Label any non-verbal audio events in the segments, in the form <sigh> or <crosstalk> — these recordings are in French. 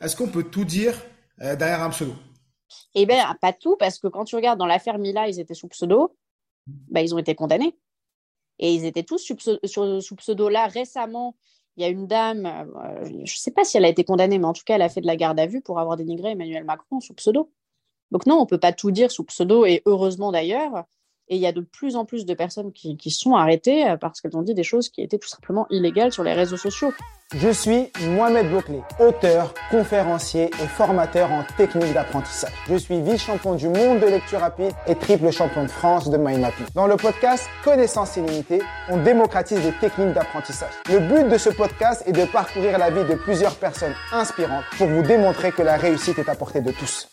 Est-ce qu'on peut tout dire euh, derrière un pseudo? Eh bien, pas tout, parce que quand tu regardes dans l'affaire Mila, ils étaient sous pseudo, bah, ils ont été condamnés. Et ils étaient tous sous pseudo. Là, récemment, il y a une dame, euh, je ne sais pas si elle a été condamnée, mais en tout cas, elle a fait de la garde à vue pour avoir dénigré Emmanuel Macron sous pseudo. Donc non, on ne peut pas tout dire sous pseudo, et heureusement d'ailleurs. Et il y a de plus en plus de personnes qui, sont arrêtées euh, parce qu'elles ont dit des choses qui étaient tout simplement illégales sur les réseaux sociaux. Je suis Mohamed Bouclé, auteur, conférencier et formateur en technique d'apprentissage. Je suis vice-champion du monde de lecture rapide et triple champion de France de mind mapping. Dans le podcast Connaissance illimitée, on démocratise les techniques d'apprentissage. Le but de ce podcast est de parcourir la vie de plusieurs personnes inspirantes pour vous démontrer que la réussite est à portée de tous.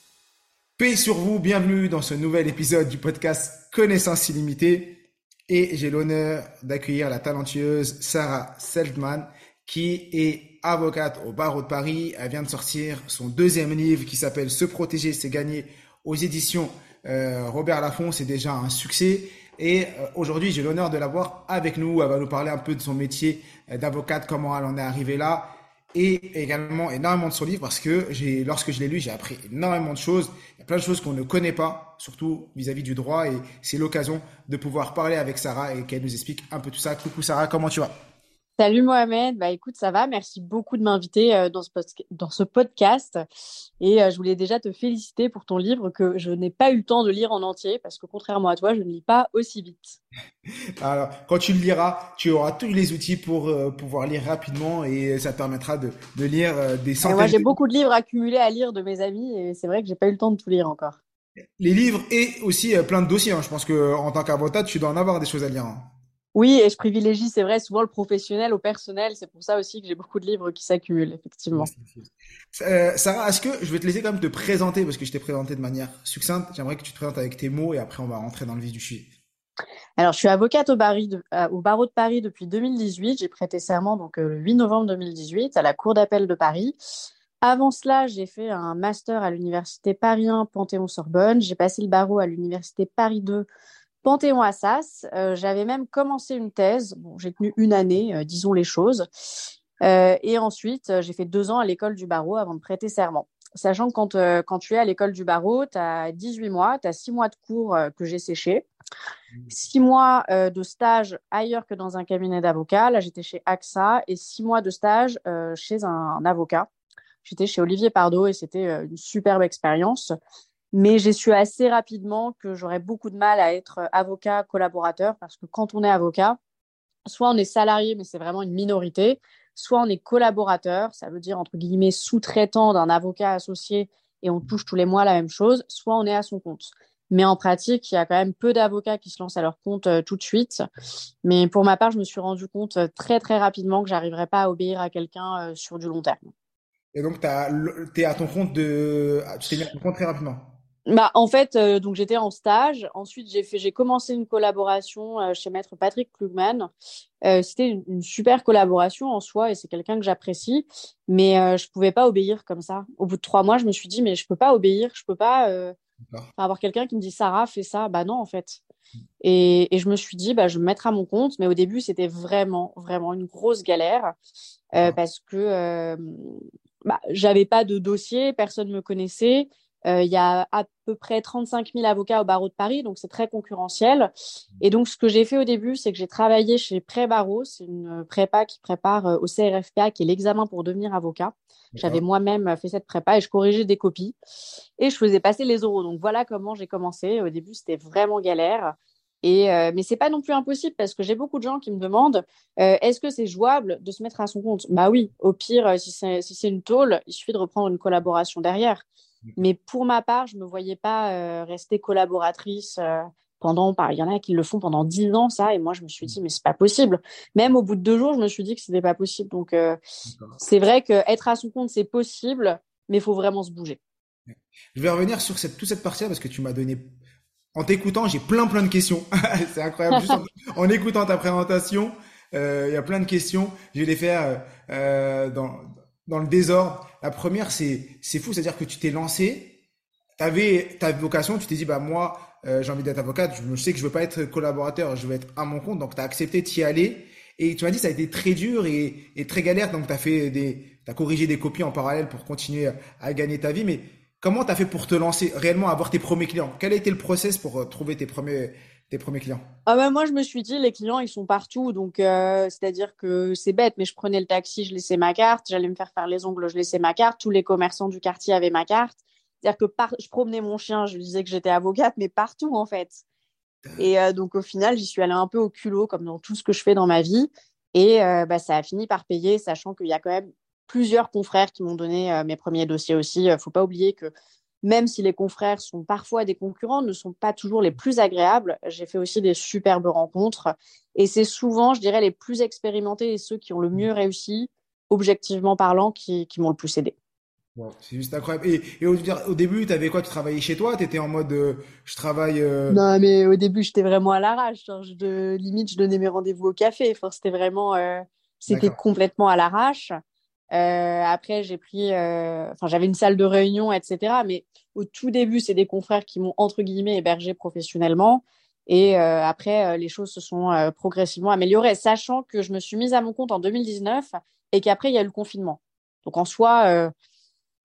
Paix sur vous, bienvenue dans ce nouvel épisode du podcast Connaissance illimitée. Et j'ai l'honneur d'accueillir la talentueuse Sarah Seltman, qui est avocate au barreau de Paris. Elle vient de sortir son deuxième livre qui s'appelle Se protéger, c'est gagner aux éditions euh, Robert Laffont. C'est déjà un succès. Et euh, aujourd'hui, j'ai l'honneur de l'avoir avec nous. Elle va nous parler un peu de son métier euh, d'avocate, comment elle en est arrivée là et également énormément de son livre parce que j'ai, lorsque je l'ai lu, j'ai appris énormément de choses. Il y a plein de choses qu'on ne connaît pas, surtout vis-à-vis du droit, et c'est l'occasion de pouvoir parler avec Sarah et qu'elle nous explique un peu tout ça. Coucou Sarah, comment tu vas? Salut Mohamed, bah écoute, ça va, merci beaucoup de m'inviter euh, dans, ce dans ce podcast. Et euh, je voulais déjà te féliciter pour ton livre que je n'ai pas eu le temps de lire en entier parce que contrairement à toi, je ne lis pas aussi vite. <laughs> Alors, quand tu le liras, tu auras tous les outils pour euh, pouvoir lire rapidement et ça te permettra de, de lire des centaines. moi, j'ai beaucoup de livres accumulés à lire de mes amis et c'est vrai que j'ai pas eu le temps de tout lire encore. Les livres et aussi plein de dossiers. Hein. Je pense que en tant qu'avocat, tu dois en avoir des choses à lire. Hein. Oui, et je privilégie, c'est vrai, souvent le professionnel au personnel. C'est pour ça aussi que j'ai beaucoup de livres qui s'accumulent, effectivement. Euh, Sarah, est-ce que je vais te laisser quand même te présenter parce que je t'ai présenté de manière succincte. J'aimerais que tu te présentes avec tes mots et après on va rentrer dans le vif du sujet. Alors, je suis avocate au, euh, au barreau de Paris depuis 2018. J'ai prêté serment donc euh, le 8 novembre 2018 à la Cour d'appel de Paris. Avant cela, j'ai fait un master à l'université Paris 1 Panthéon-Sorbonne. J'ai passé le barreau à l'université Paris 2 Panthéon-Assas. Euh, j'avais même commencé une thèse. Bon, j'ai tenu une année, euh, disons les choses. Euh, et ensuite, j'ai fait deux ans à l'école du barreau avant de prêter serment. Sachant que quand, quand tu es à l'école du barreau, tu as 18 mois, tu as six mois de cours que j'ai séché, six mois de stage ailleurs que dans un cabinet d'avocat. Là, j'étais chez AXA et six mois de stage chez un, un avocat. J'étais chez Olivier Pardo et c'était une superbe expérience. Mais j'ai su assez rapidement que j'aurais beaucoup de mal à être euh, avocat collaborateur parce que quand on est avocat, soit on est salarié, mais c'est vraiment une minorité, soit on est collaborateur, ça veut dire entre guillemets sous-traitant d'un avocat associé et on touche tous les mois la même chose, soit on est à son compte. Mais en pratique, il y a quand même peu d'avocats qui se lancent à leur compte euh, tout de suite. Mais pour ma part, je me suis rendu compte euh, très très rapidement que j'arriverais pas à obéir à quelqu'un sur du long terme. Et donc, tu es à ton compte de, tu t'es mis à ton compte très rapidement. Bah, en fait, euh, donc j'étais en stage. Ensuite, j'ai fait, j'ai commencé une collaboration euh, chez Maître Patrick Klugman. Euh, c'était une, super collaboration en soi et c'est quelqu'un que j'apprécie, mais je pouvais pas obéir comme ça. Au bout de trois mois, je me suis dit mais je peux pas obéir, je peux pas avoir quelqu'un qui me dit Sarah fais ça. Bah non en fait. Et, et je me suis dit bah je vais me mettre à mon compte, mais au début c'était vraiment vraiment une grosse galère parce que bah, j'avais pas de dossier, personne me connaissait. Euh, il y a à peu près 35 000 avocats au barreau de Paris, donc c'est très concurrentiel. Et donc, ce que j'ai fait au début, c'est que j'ai travaillé chez Pré-Barreau. C'est une prépa qui prépare euh, au CRFPA, qui est l'examen pour devenir avocat. J'avais moi-même fait cette prépa et je corrigeais des copies et je faisais passer les oraux. Donc, voilà comment j'ai commencé. Au début, c'était vraiment galère. Et euh, mais c'est pas non plus impossible parce que j'ai beaucoup de gens qui me demandent euh, est-ce que c'est jouable de se mettre à son compte? Bah oui, au pire, si c'est si c'est une tôle, il suffit de reprendre une collaboration derrière. Mais pour ma part, je ne me voyais pas euh, rester collaboratrice euh, pendant. Il y en a qui le font pendant dix ans, ça. Et moi, je me suis dit, mais c'est pas possible. Même au bout de deux jours, je me suis dit que c'était pas possible. Donc, euh, c'est vrai qu'être à son compte, c'est possible. mais il faut vraiment se bouger. Je vais revenir sur cette, toute cette partie-là parce que tu m'as donné. En t'écoutant, j'ai plein plein de questions. <laughs> c'est incroyable. Juste en, en, écoutant ta présentation, il y a plein de questions. Je vais les faire dans, dans le désordre. La première, c'est fou, c'est-à-dire que tu t'es lancé, tu avais ta vocation, tu t'es dit bah moi euh, j'ai envie d'être avocate, je, sais que je veux pas être collaborateur, je veux être à mon compte, donc tu as accepté d'y aller. Et tu m'as dit ça a été très dur et, et très galère, donc tu as fait corrigé des copies en parallèle pour continuer à gagner ta vie. Mais comment tu as fait pour te lancer réellement, avoir tes premiers clients? Quel a été le process pour euh, trouver tes premiers tes premiers clients? Ah ben Moi, je me suis dit, les clients, ils sont partout. Donc, euh, c'est-à-dire que c'est bête, mais je prenais le taxi, je laissais ma carte. J'allais me faire faire les ongles, je laissais ma carte. Tous les commerçants du quartier avaient ma carte. C'est-à-dire que par... je promenais mon chien, je disais que j'étais avocate, mais partout, en fait. Et euh, donc, au final, j'y suis allée un peu au culot, comme dans tout ce que je fais dans ma vie. Et euh, bah, ça a fini par payer, sachant qu'il y a quand même plusieurs confrères qui m'ont donné mes premiers dossiers aussi. Il ne faut pas oublier que même si les confrères sont parfois des concurrents, ne sont pas toujours les plus agréables. J'ai fait aussi des superbes rencontres. Et c'est souvent, je dirais, les plus expérimentés et ceux qui ont le mieux réussi, objectivement parlant, qui, qui m'ont le plus aidé. c'est juste incroyable. Et, au, début, tu avais quoi? Tu travaillais chez toi? Tu étais en mode euh, je travaille. Euh non, mais au début, j'étais vraiment à l'arrache. De, limite, je donnais mes rendez-vous au café. Enfin, c'était vraiment. Euh, c'était complètement à l'arrache. Euh, après, j'ai pris, euh, enfin, j'avais une salle de réunion, etc. Mais au tout début, c'est des confrères qui m'ont entre guillemets hébergé professionnellement. Et euh, après, les choses se sont progressivement améliorées, sachant que je me suis mise à mon compte en 2019 et qu'après, il y a eu le confinement. Donc en soi,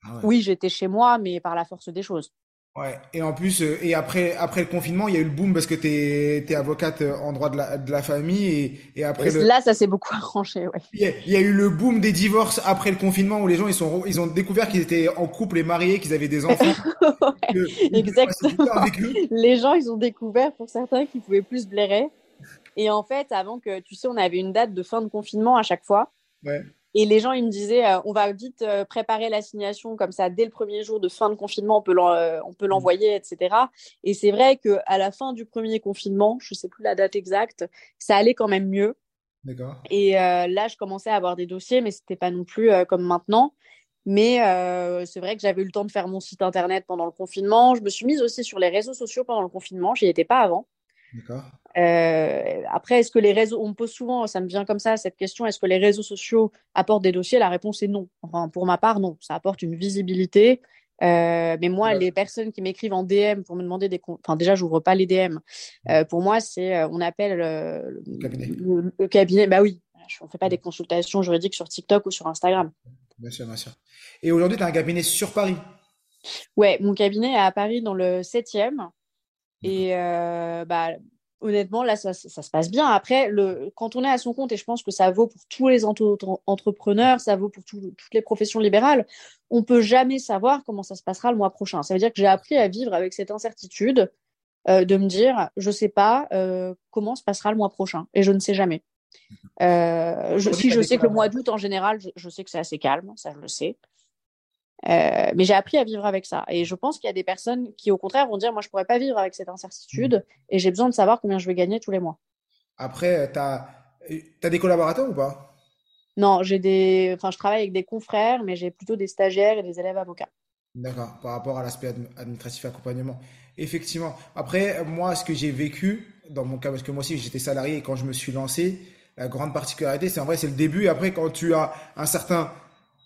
ah oui, j'étais chez moi, mais par la force des choses. Ouais, et en plus, euh, et après, après le confinement, il y a eu le boom parce que tu es, avocate euh, en droit de la, de la famille et, et après. Là, ça s'est beaucoup <laughs> arrangé, ouais. Il y, a, eu le boom des divorces après le confinement où les gens ils, sont, ils ont découvert qu'ils étaient en couple et mariés, qu'ils avaient des enfants. <laughs> exactement. Les gens, ils ont découvert pour certains qu'ils pouvaient plus se blairer. Et en fait, avant que, tu sais, on avait une date de fin de confinement à chaque fois. Ouais. Et les gens, ils me disaient, euh, on va vite euh, préparer l'assignation comme ça, dès le premier jour de fin de confinement, on peut euh, mm. l'envoyer, etc. Et c'est vrai qu'à la fin du premier confinement, je ne sais plus la date exacte, ça allait quand même mieux. Et là, je commençais à avoir des dossiers, mais ce n'était pas non plus comme maintenant. Mais c'est vrai que j'avais eu le temps de faire mon site internet pendant le confinement. Je me suis mise aussi sur les réseaux sociaux pendant le confinement. J'y étais pas avant. Euh, après, est-ce que les réseaux, on me pose souvent, ça me vient comme ça cette question, est-ce que les réseaux sociaux apportent des dossiers? La réponse est non. Enfin, pour ma part, non. Ça apporte une visibilité. Euh, mais moi, les personnes qui m'écrivent en DM pour me demander des, enfin déjà, j'ouvre pas les DM. Euh, pour moi, c'est, on appelle le, cabinet. Le, cabinet. Bah oui, on fait pas des consultations juridiques sur TikTok ou sur Instagram. Bien sûr, bien sûr. Et aujourd'hui, tu as un cabinet sur Paris? Ouais, mon cabinet est à Paris dans le 7e. Et euh, bah, honnêtement, là, ça, ça, se passe bien. Après, le, quand on est à son compte, et je pense que ça vaut pour tous les entrepreneurs, ça vaut pour toutes les professions libérales, on peut jamais savoir comment ça se passera le mois prochain. Ça veut dire que j'ai appris à vivre avec cette incertitude euh, de me dire, je sais pas euh, comment se passera le mois prochain, et je ne sais jamais. Euh, je, si je sais que le mois d'août, en général, je, je sais que c'est assez calme, ça je le sais. Euh, mais j'ai appris à vivre avec ça. Et je pense qu'il y a des personnes qui, au contraire, vont dire Moi, je pourrais pas vivre avec cette incertitude et j'ai besoin de savoir combien je vais gagner tous les mois. Après, tu as, as, des collaborateurs ou pas? Non, j'ai des. Enfin, je travaille avec des confrères, mais j'ai plutôt des stagiaires et des élèves avocats. D'accord, par rapport à l'aspect administratif accompagnement. Effectivement. Après, moi, ce que j'ai vécu, dans mon cas, parce que moi aussi, j'étais salarié et quand je me suis lancé, la grande particularité, c'est en vrai, c'est le début. Et après, quand tu as un certain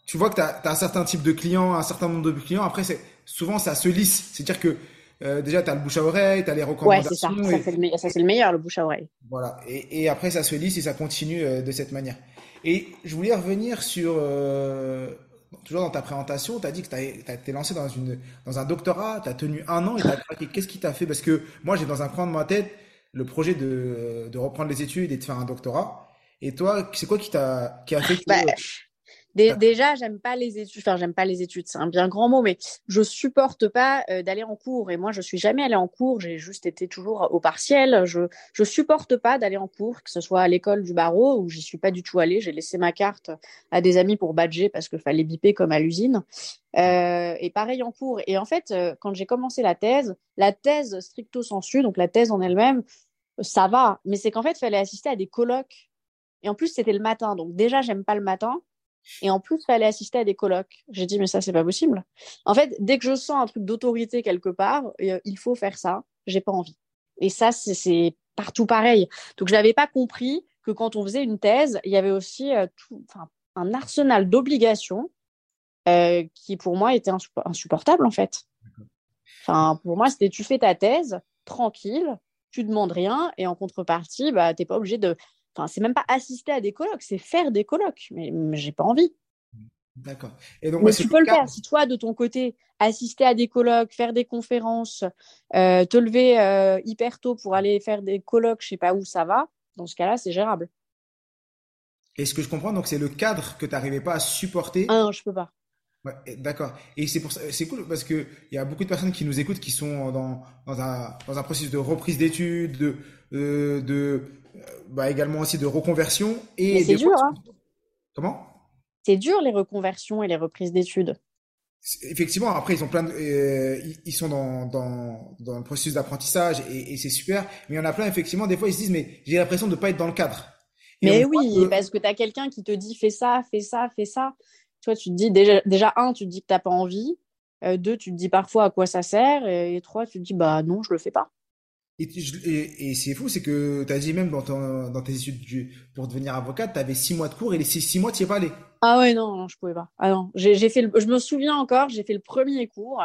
tu vois que tu as, un certain type de clients, un certain nombre de clients. Après, c'est souvent, ça se lisse. C'est-à-dire que euh, déjà, tu as le bouche à oreille, tu as les recommandations. Ouais, c'est ça. Ça, c'est le, meilleur, le bouche à oreille. Voilà. Et, et, après, ça se lisse et ça continue euh, de cette manière. Et je voulais revenir sur, euh, toujours dans ta présentation, tu as dit que tu été lancé dans, une, dans un doctorat, tu as tenu un an et tu Qu'est-ce qui t'a fait? Parce que moi, j'ai dans un coin de ma tête le projet de, de reprendre les études et de faire un doctorat. Et toi, c'est quoi qui t'a qui a fait que, bah, déjà, j'aime pas les études. Enfin, j'aime pas les études, c'est un bien grand mot, mais je supporte pas euh, d'aller en cours. Et moi, je suis jamais allée en cours. J'ai juste été toujours au partiel. Je je supporte pas d'aller en cours, que ce soit à l'école du barreau où j'y suis pas du tout allée. J'ai laissé ma carte à des amis pour badger parce qu'il fallait biper comme à l'usine. Euh, et pareil en cours. Et en fait, euh, quand j'ai commencé la thèse, la thèse stricto sensu, donc la thèse en elle-même, ça va. Mais c'est qu'en fait, il fallait assister à des colloques. Et en plus, c'était le matin. Donc déjà, j'aime pas le matin. Et en plus, fallait assister à des colloques. J'ai dit, mais ça, c'est pas possible. En fait, dès que je sens un truc d'autorité quelque part, euh, il faut faire ça. J'ai pas envie. Et ça, c'est partout pareil. Donc, je n'avais pas compris que quand on faisait une thèse, il y avait aussi euh, un arsenal d'obligations euh, qui, pour moi, était insupportable, en fait. Enfin, pour moi, c'était tu fais ta thèse, tranquille, tu demandes rien, et en contrepartie, bah, tu n'es pas obligé de Enfin, c'est même pas assister à des colloques, c'est faire des colloques. Mais, j'ai pas envie. D'accord. Et donc, mais tu peux le faire. Si toi, de ton côté, assister à des colloques, faire des conférences, euh, te lever euh, hyper tôt pour aller faire des colloques, je sais pas où ça va, dans ce cas-là, c'est gérable. Et ce que je comprends, donc, c'est le cadre que tu n'arrivais pas à supporter. Ah non, je peux pas. D'accord. Et c'est pour ça, c'est cool parce que il y a beaucoup de personnes qui nous écoutent qui sont dans, dans, un, dans un processus de reprise d'études, de, euh, de, bah, également aussi de reconversion. Et c'est dur. Hein. Comment? C'est dur les reconversions et les reprises d'études. Effectivement, après ils ont plein de, euh, ils sont dans, dans, dans le processus d'apprentissage et, et c'est super. Mais il y en a plein effectivement. Des fois ils se disent mais j'ai l'impression de ne pas être dans le cadre. mais oui, parce que tu as quelqu'un qui te dit fais ça, fais ça, fais ça. Toi tu te dis déjà, déjà un, tu te dis que t'as pas envie. Euh, deux, tu te dis parfois à quoi ça sert. Et trois, tu te dis bah non, je le fais pas. Et, et, c'est fou, c'est que tu as dit même dans, ton, dans tes études pour devenir avocate, tu avais six mois de cours et les six, six mois, tu n'y es pas allé. Ah ouais, non, non, je pouvais pas. Ah non, j'ai fait je me souviens encore, j'ai fait le premier cours.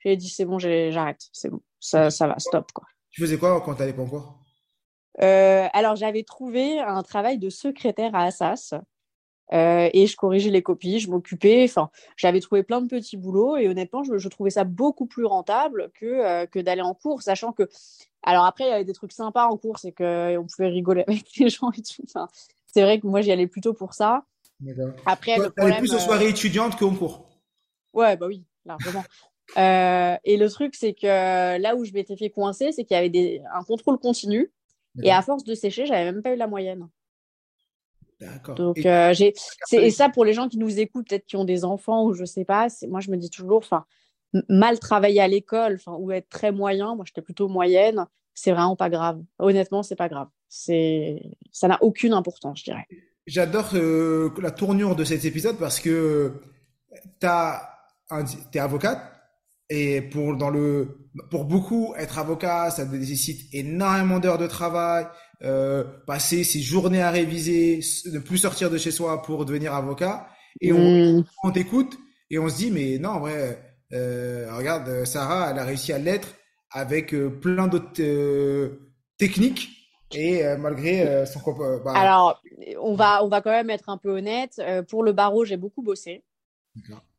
J'ai dit, c'est bon, j'arrête, c'est bon, ça, ça va, stop. Quoi. Tu faisais quoi quand tu allais pas en cours? Euh, Alors, j'avais trouvé un travail de secrétaire à Assas. Euh, et je corrigeais les copies, je m'occupais. Enfin, j'avais trouvé plein de petits boulots et honnêtement, je, je trouvais ça beaucoup plus rentable que, euh, que d'aller en cours, sachant que alors après, il y avait des trucs sympas en cours, c'est qu'on pouvait rigoler <laughs> avec les gens et tout. c'est vrai que moi, j'y allais plutôt pour ça. Après, le problème, plus aux soirées euh, étudiantes qu'en cours. Ouais, bah oui, largement. <laughs> euh, et le truc, c'est que là où je m'étais fait coincer, c'est qu'il y avait des... un contrôle continu. Et à force de sécher, j'avais même pas eu la moyenne. D'accord. Donc, et, euh, j'ai... et ça, pour les gens qui nous écoutent, peut-être qui ont des enfants ou je sais pas, moi, je me dis toujours, enfin, mal travailler à l'école ou être très moyen, moi j'étais plutôt moyenne, c'est vraiment pas grave. Honnêtement, c'est pas grave. C'est ça n'a aucune importance, je dirais. J'adore euh, la tournure de cet épisode parce que tu es avocate et pour dans le pour beaucoup être avocat, ça nécessite énormément d'heures de travail, euh, passer ses journées à réviser, ne plus sortir de chez soi pour devenir avocat et on, mmh. on t'écoute et on se dit mais non, ouais euh, regarde, euh, Sarah, elle a réussi à l'être avec plein d'autres techniques et malgré son bah... Alors, on va, on va quand même être un peu honnête. pour le barreau, j'ai beaucoup bossé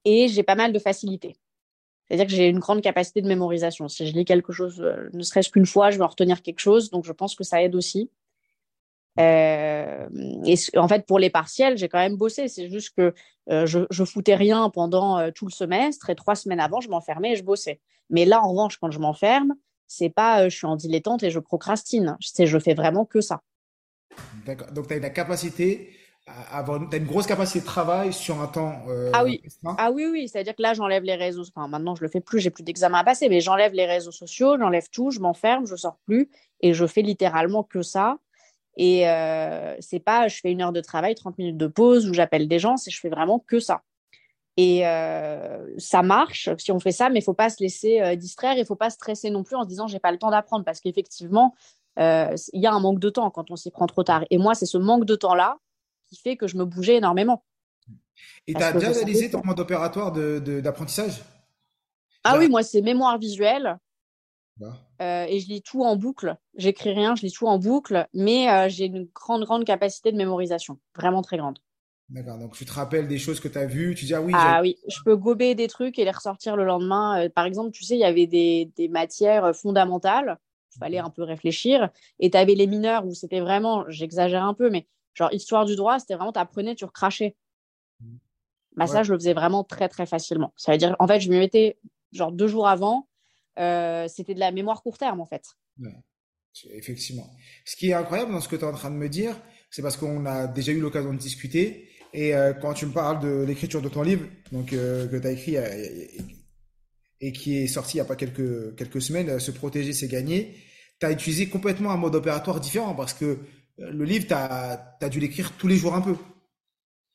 et j'ai pas mal de facilité. C'est-à-dire que j'ai une grande capacité de mémorisation. Si je lis quelque chose, ne serait-ce qu'une fois, je vais en retenir quelque chose. Donc, je pense que ça aide aussi. Euh, et en fait, pour les partiels, j'ai quand même bossé. C'est juste que euh, je, je foutais rien pendant euh, tout le semestre et trois semaines avant, je m'enfermais et je bossais. Mais là, en revanche, quand je m'enferme, c'est pas je suis en dilettante et je procrastine. C'est je fais vraiment que ça. D'accord. Donc, tu as la capacité avoir, as une grosse capacité de travail sur un temps. ah oui. Ah oui, oui. C'est-à-dire que là, j'enlève les réseaux. Enfin, maintenant, je le fais plus. J'ai plus d'examen à passer, mais j'enlève les réseaux sociaux, j'enlève tout, je m'enferme, je sors plus et je fais littéralement que ça. Et euh, c'est pas je fais une heure de travail, 30 minutes de pause où j'appelle des gens, c'est je fais vraiment que ça. Et euh, ça marche si on fait ça, mais il faut pas se laisser euh, distraire, il faut pas stresser non plus en se disant j'ai pas le temps d'apprendre parce qu'effectivement euh, il y a un manque de temps quand on s'y prend trop tard. Et moi c'est ce manque de temps là qui fait que je me bougeais énormément. Et tu as déjà réalisé ton mode opératoire d'apprentissage de, Ah oui, moi c'est mémoire visuelle. Euh, et je lis tout en boucle. J'écris rien, je lis tout en boucle, mais euh, j'ai une grande, grande capacité de mémorisation, vraiment très grande. D'accord, donc tu te rappelles des choses que tu as vues, tu dis ah oui. Ah oui, je peux gober des trucs et les ressortir le lendemain. Euh, par exemple, tu sais, il y avait des, des matières fondamentales, il fallait un peu réfléchir, et tu avais les mineurs où c'était vraiment, j'exagère un peu, mais genre histoire du droit, c'était vraiment, tu apprenais, tu recrachais. Mmh. Bah ça, je le faisais vraiment très, très facilement. Ça veut dire, en fait, je me mettais genre deux jours avant, euh, c'était de la mémoire court terme en fait. effectivement. Ce qui est incroyable dans ce que tu es en train de me dire, c'est parce qu'on a déjà eu l'occasion de discuter. Et euh, quand tu me parles de l'écriture de ton livre, donc euh, que tu as écrit et qui est sorti il n'y a pas quelques, quelques semaines, Se protéger, c'est gagner, tu as utilisé complètement un mode opératoire différent parce que le livre, tu as, dû l'écrire tous les jours un peu.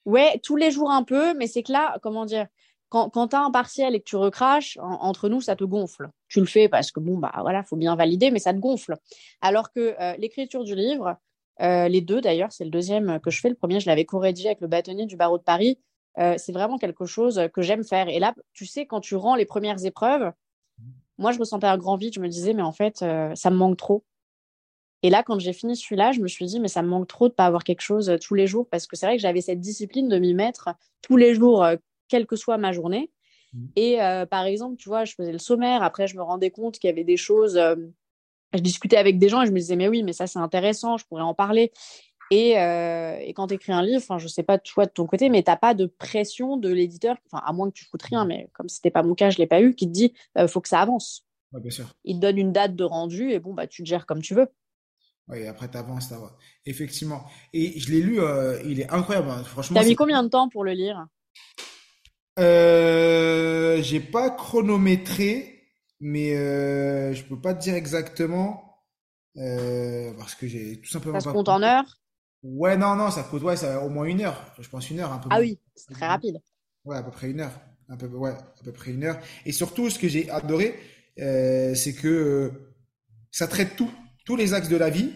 Ouais, tous les jours un peu, mais c'est que là, comment dire, quand, tu as un partiel et que tu recraches, entre nous, ça te gonfle. Tu le fais parce que bon, bah voilà, faut bien valider, mais ça te gonfle. Alors que euh, l'écriture du livre, euh, les deux d'ailleurs, c'est le deuxième que je fais. Le premier, je l'avais co-rédigé avec le bâtonnier du barreau de Paris. Euh, c'est vraiment quelque chose que j'aime faire. Et là, tu sais, quand tu rends les premières épreuves, moi, je ressentais un grand vide. Je me disais, mais en fait, ça me manque trop. Et là, quand j'ai fini celui-là, je me suis dit, mais ça me manque trop de pas avoir quelque chose tous les jours parce que c'est vrai que j'avais cette discipline de m'y mettre tous les jours, quelle que soit ma journée. Mmh. Et par exemple, tu vois, je faisais le sommaire. Après, je me rendais compte qu'il y avait des choses je discutais avec des gens et je me disais, mais oui, mais ça, c'est intéressant, je pourrais en parler. Et, euh, et quand tu écris un livre, je ne sais pas toi de ton côté, mais tu n'as pas de pression de l'éditeur, à moins que tu foutes rien, mais comme ce n'était pas mon cas, je ne l'ai pas eu, qui te dit, il euh, faut que ça avance. bien sûr. Il te donne une date de rendu et bon, bah, tu te gères comme tu veux. Oui, après, tu avances, effectivement. Et je l'ai lu, euh, il est incroyable, hein. franchement. Tu as mis combien de temps pour le lire? Euh, J'ai pas chronométré, mais euh, je peux pas te dire exactement euh, parce que j'ai tout simplement. Ça se compte en heures? Ouais, non, non, ça coûte ouais, ça, au moins une heure. Je pense une heure, un peu. Ah oui, c'est très rapide. Ouais, à peu près une heure. Un peu, ouais, à peu près une heure. Et surtout, ce que j'ai adoré, euh, c'est que ça traite tout, tous les axes de la vie,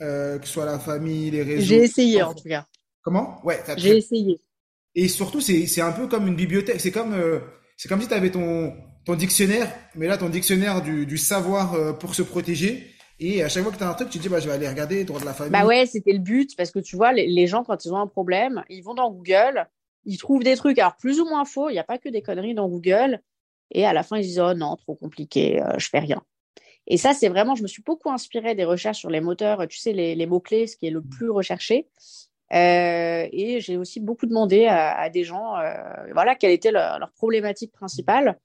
euh, que ce soit la famille, les réseaux. J'ai essayé en tout cas. Comment? Ouais. J'ai essayé. Et surtout, c'est c'est un peu comme une bibliothèque. C'est comme euh, c'est comme si tu avais ton ton dictionnaire, mais là ton dictionnaire du, du savoir euh, pour se protéger. Et à chaque fois que tu as un truc, tu te dis bah je vais aller regarder droit de la famille. Bah ouais, c'était le but parce que tu vois les, les, gens quand ils ont un problème, ils vont dans Google, ils trouvent des trucs alors plus ou moins faux, il n'y a pas que des conneries dans Google et à la fin ils disent oh non, trop compliqué, euh, je fais rien. Et ça c'est vraiment je me suis beaucoup inspirée des recherches sur les moteurs, tu sais les, les mots clés, ce qui est le plus recherché. Euh, et j'ai aussi beaucoup demandé à, à des gens, euh, voilà, quelle était leur, leur problématique principale.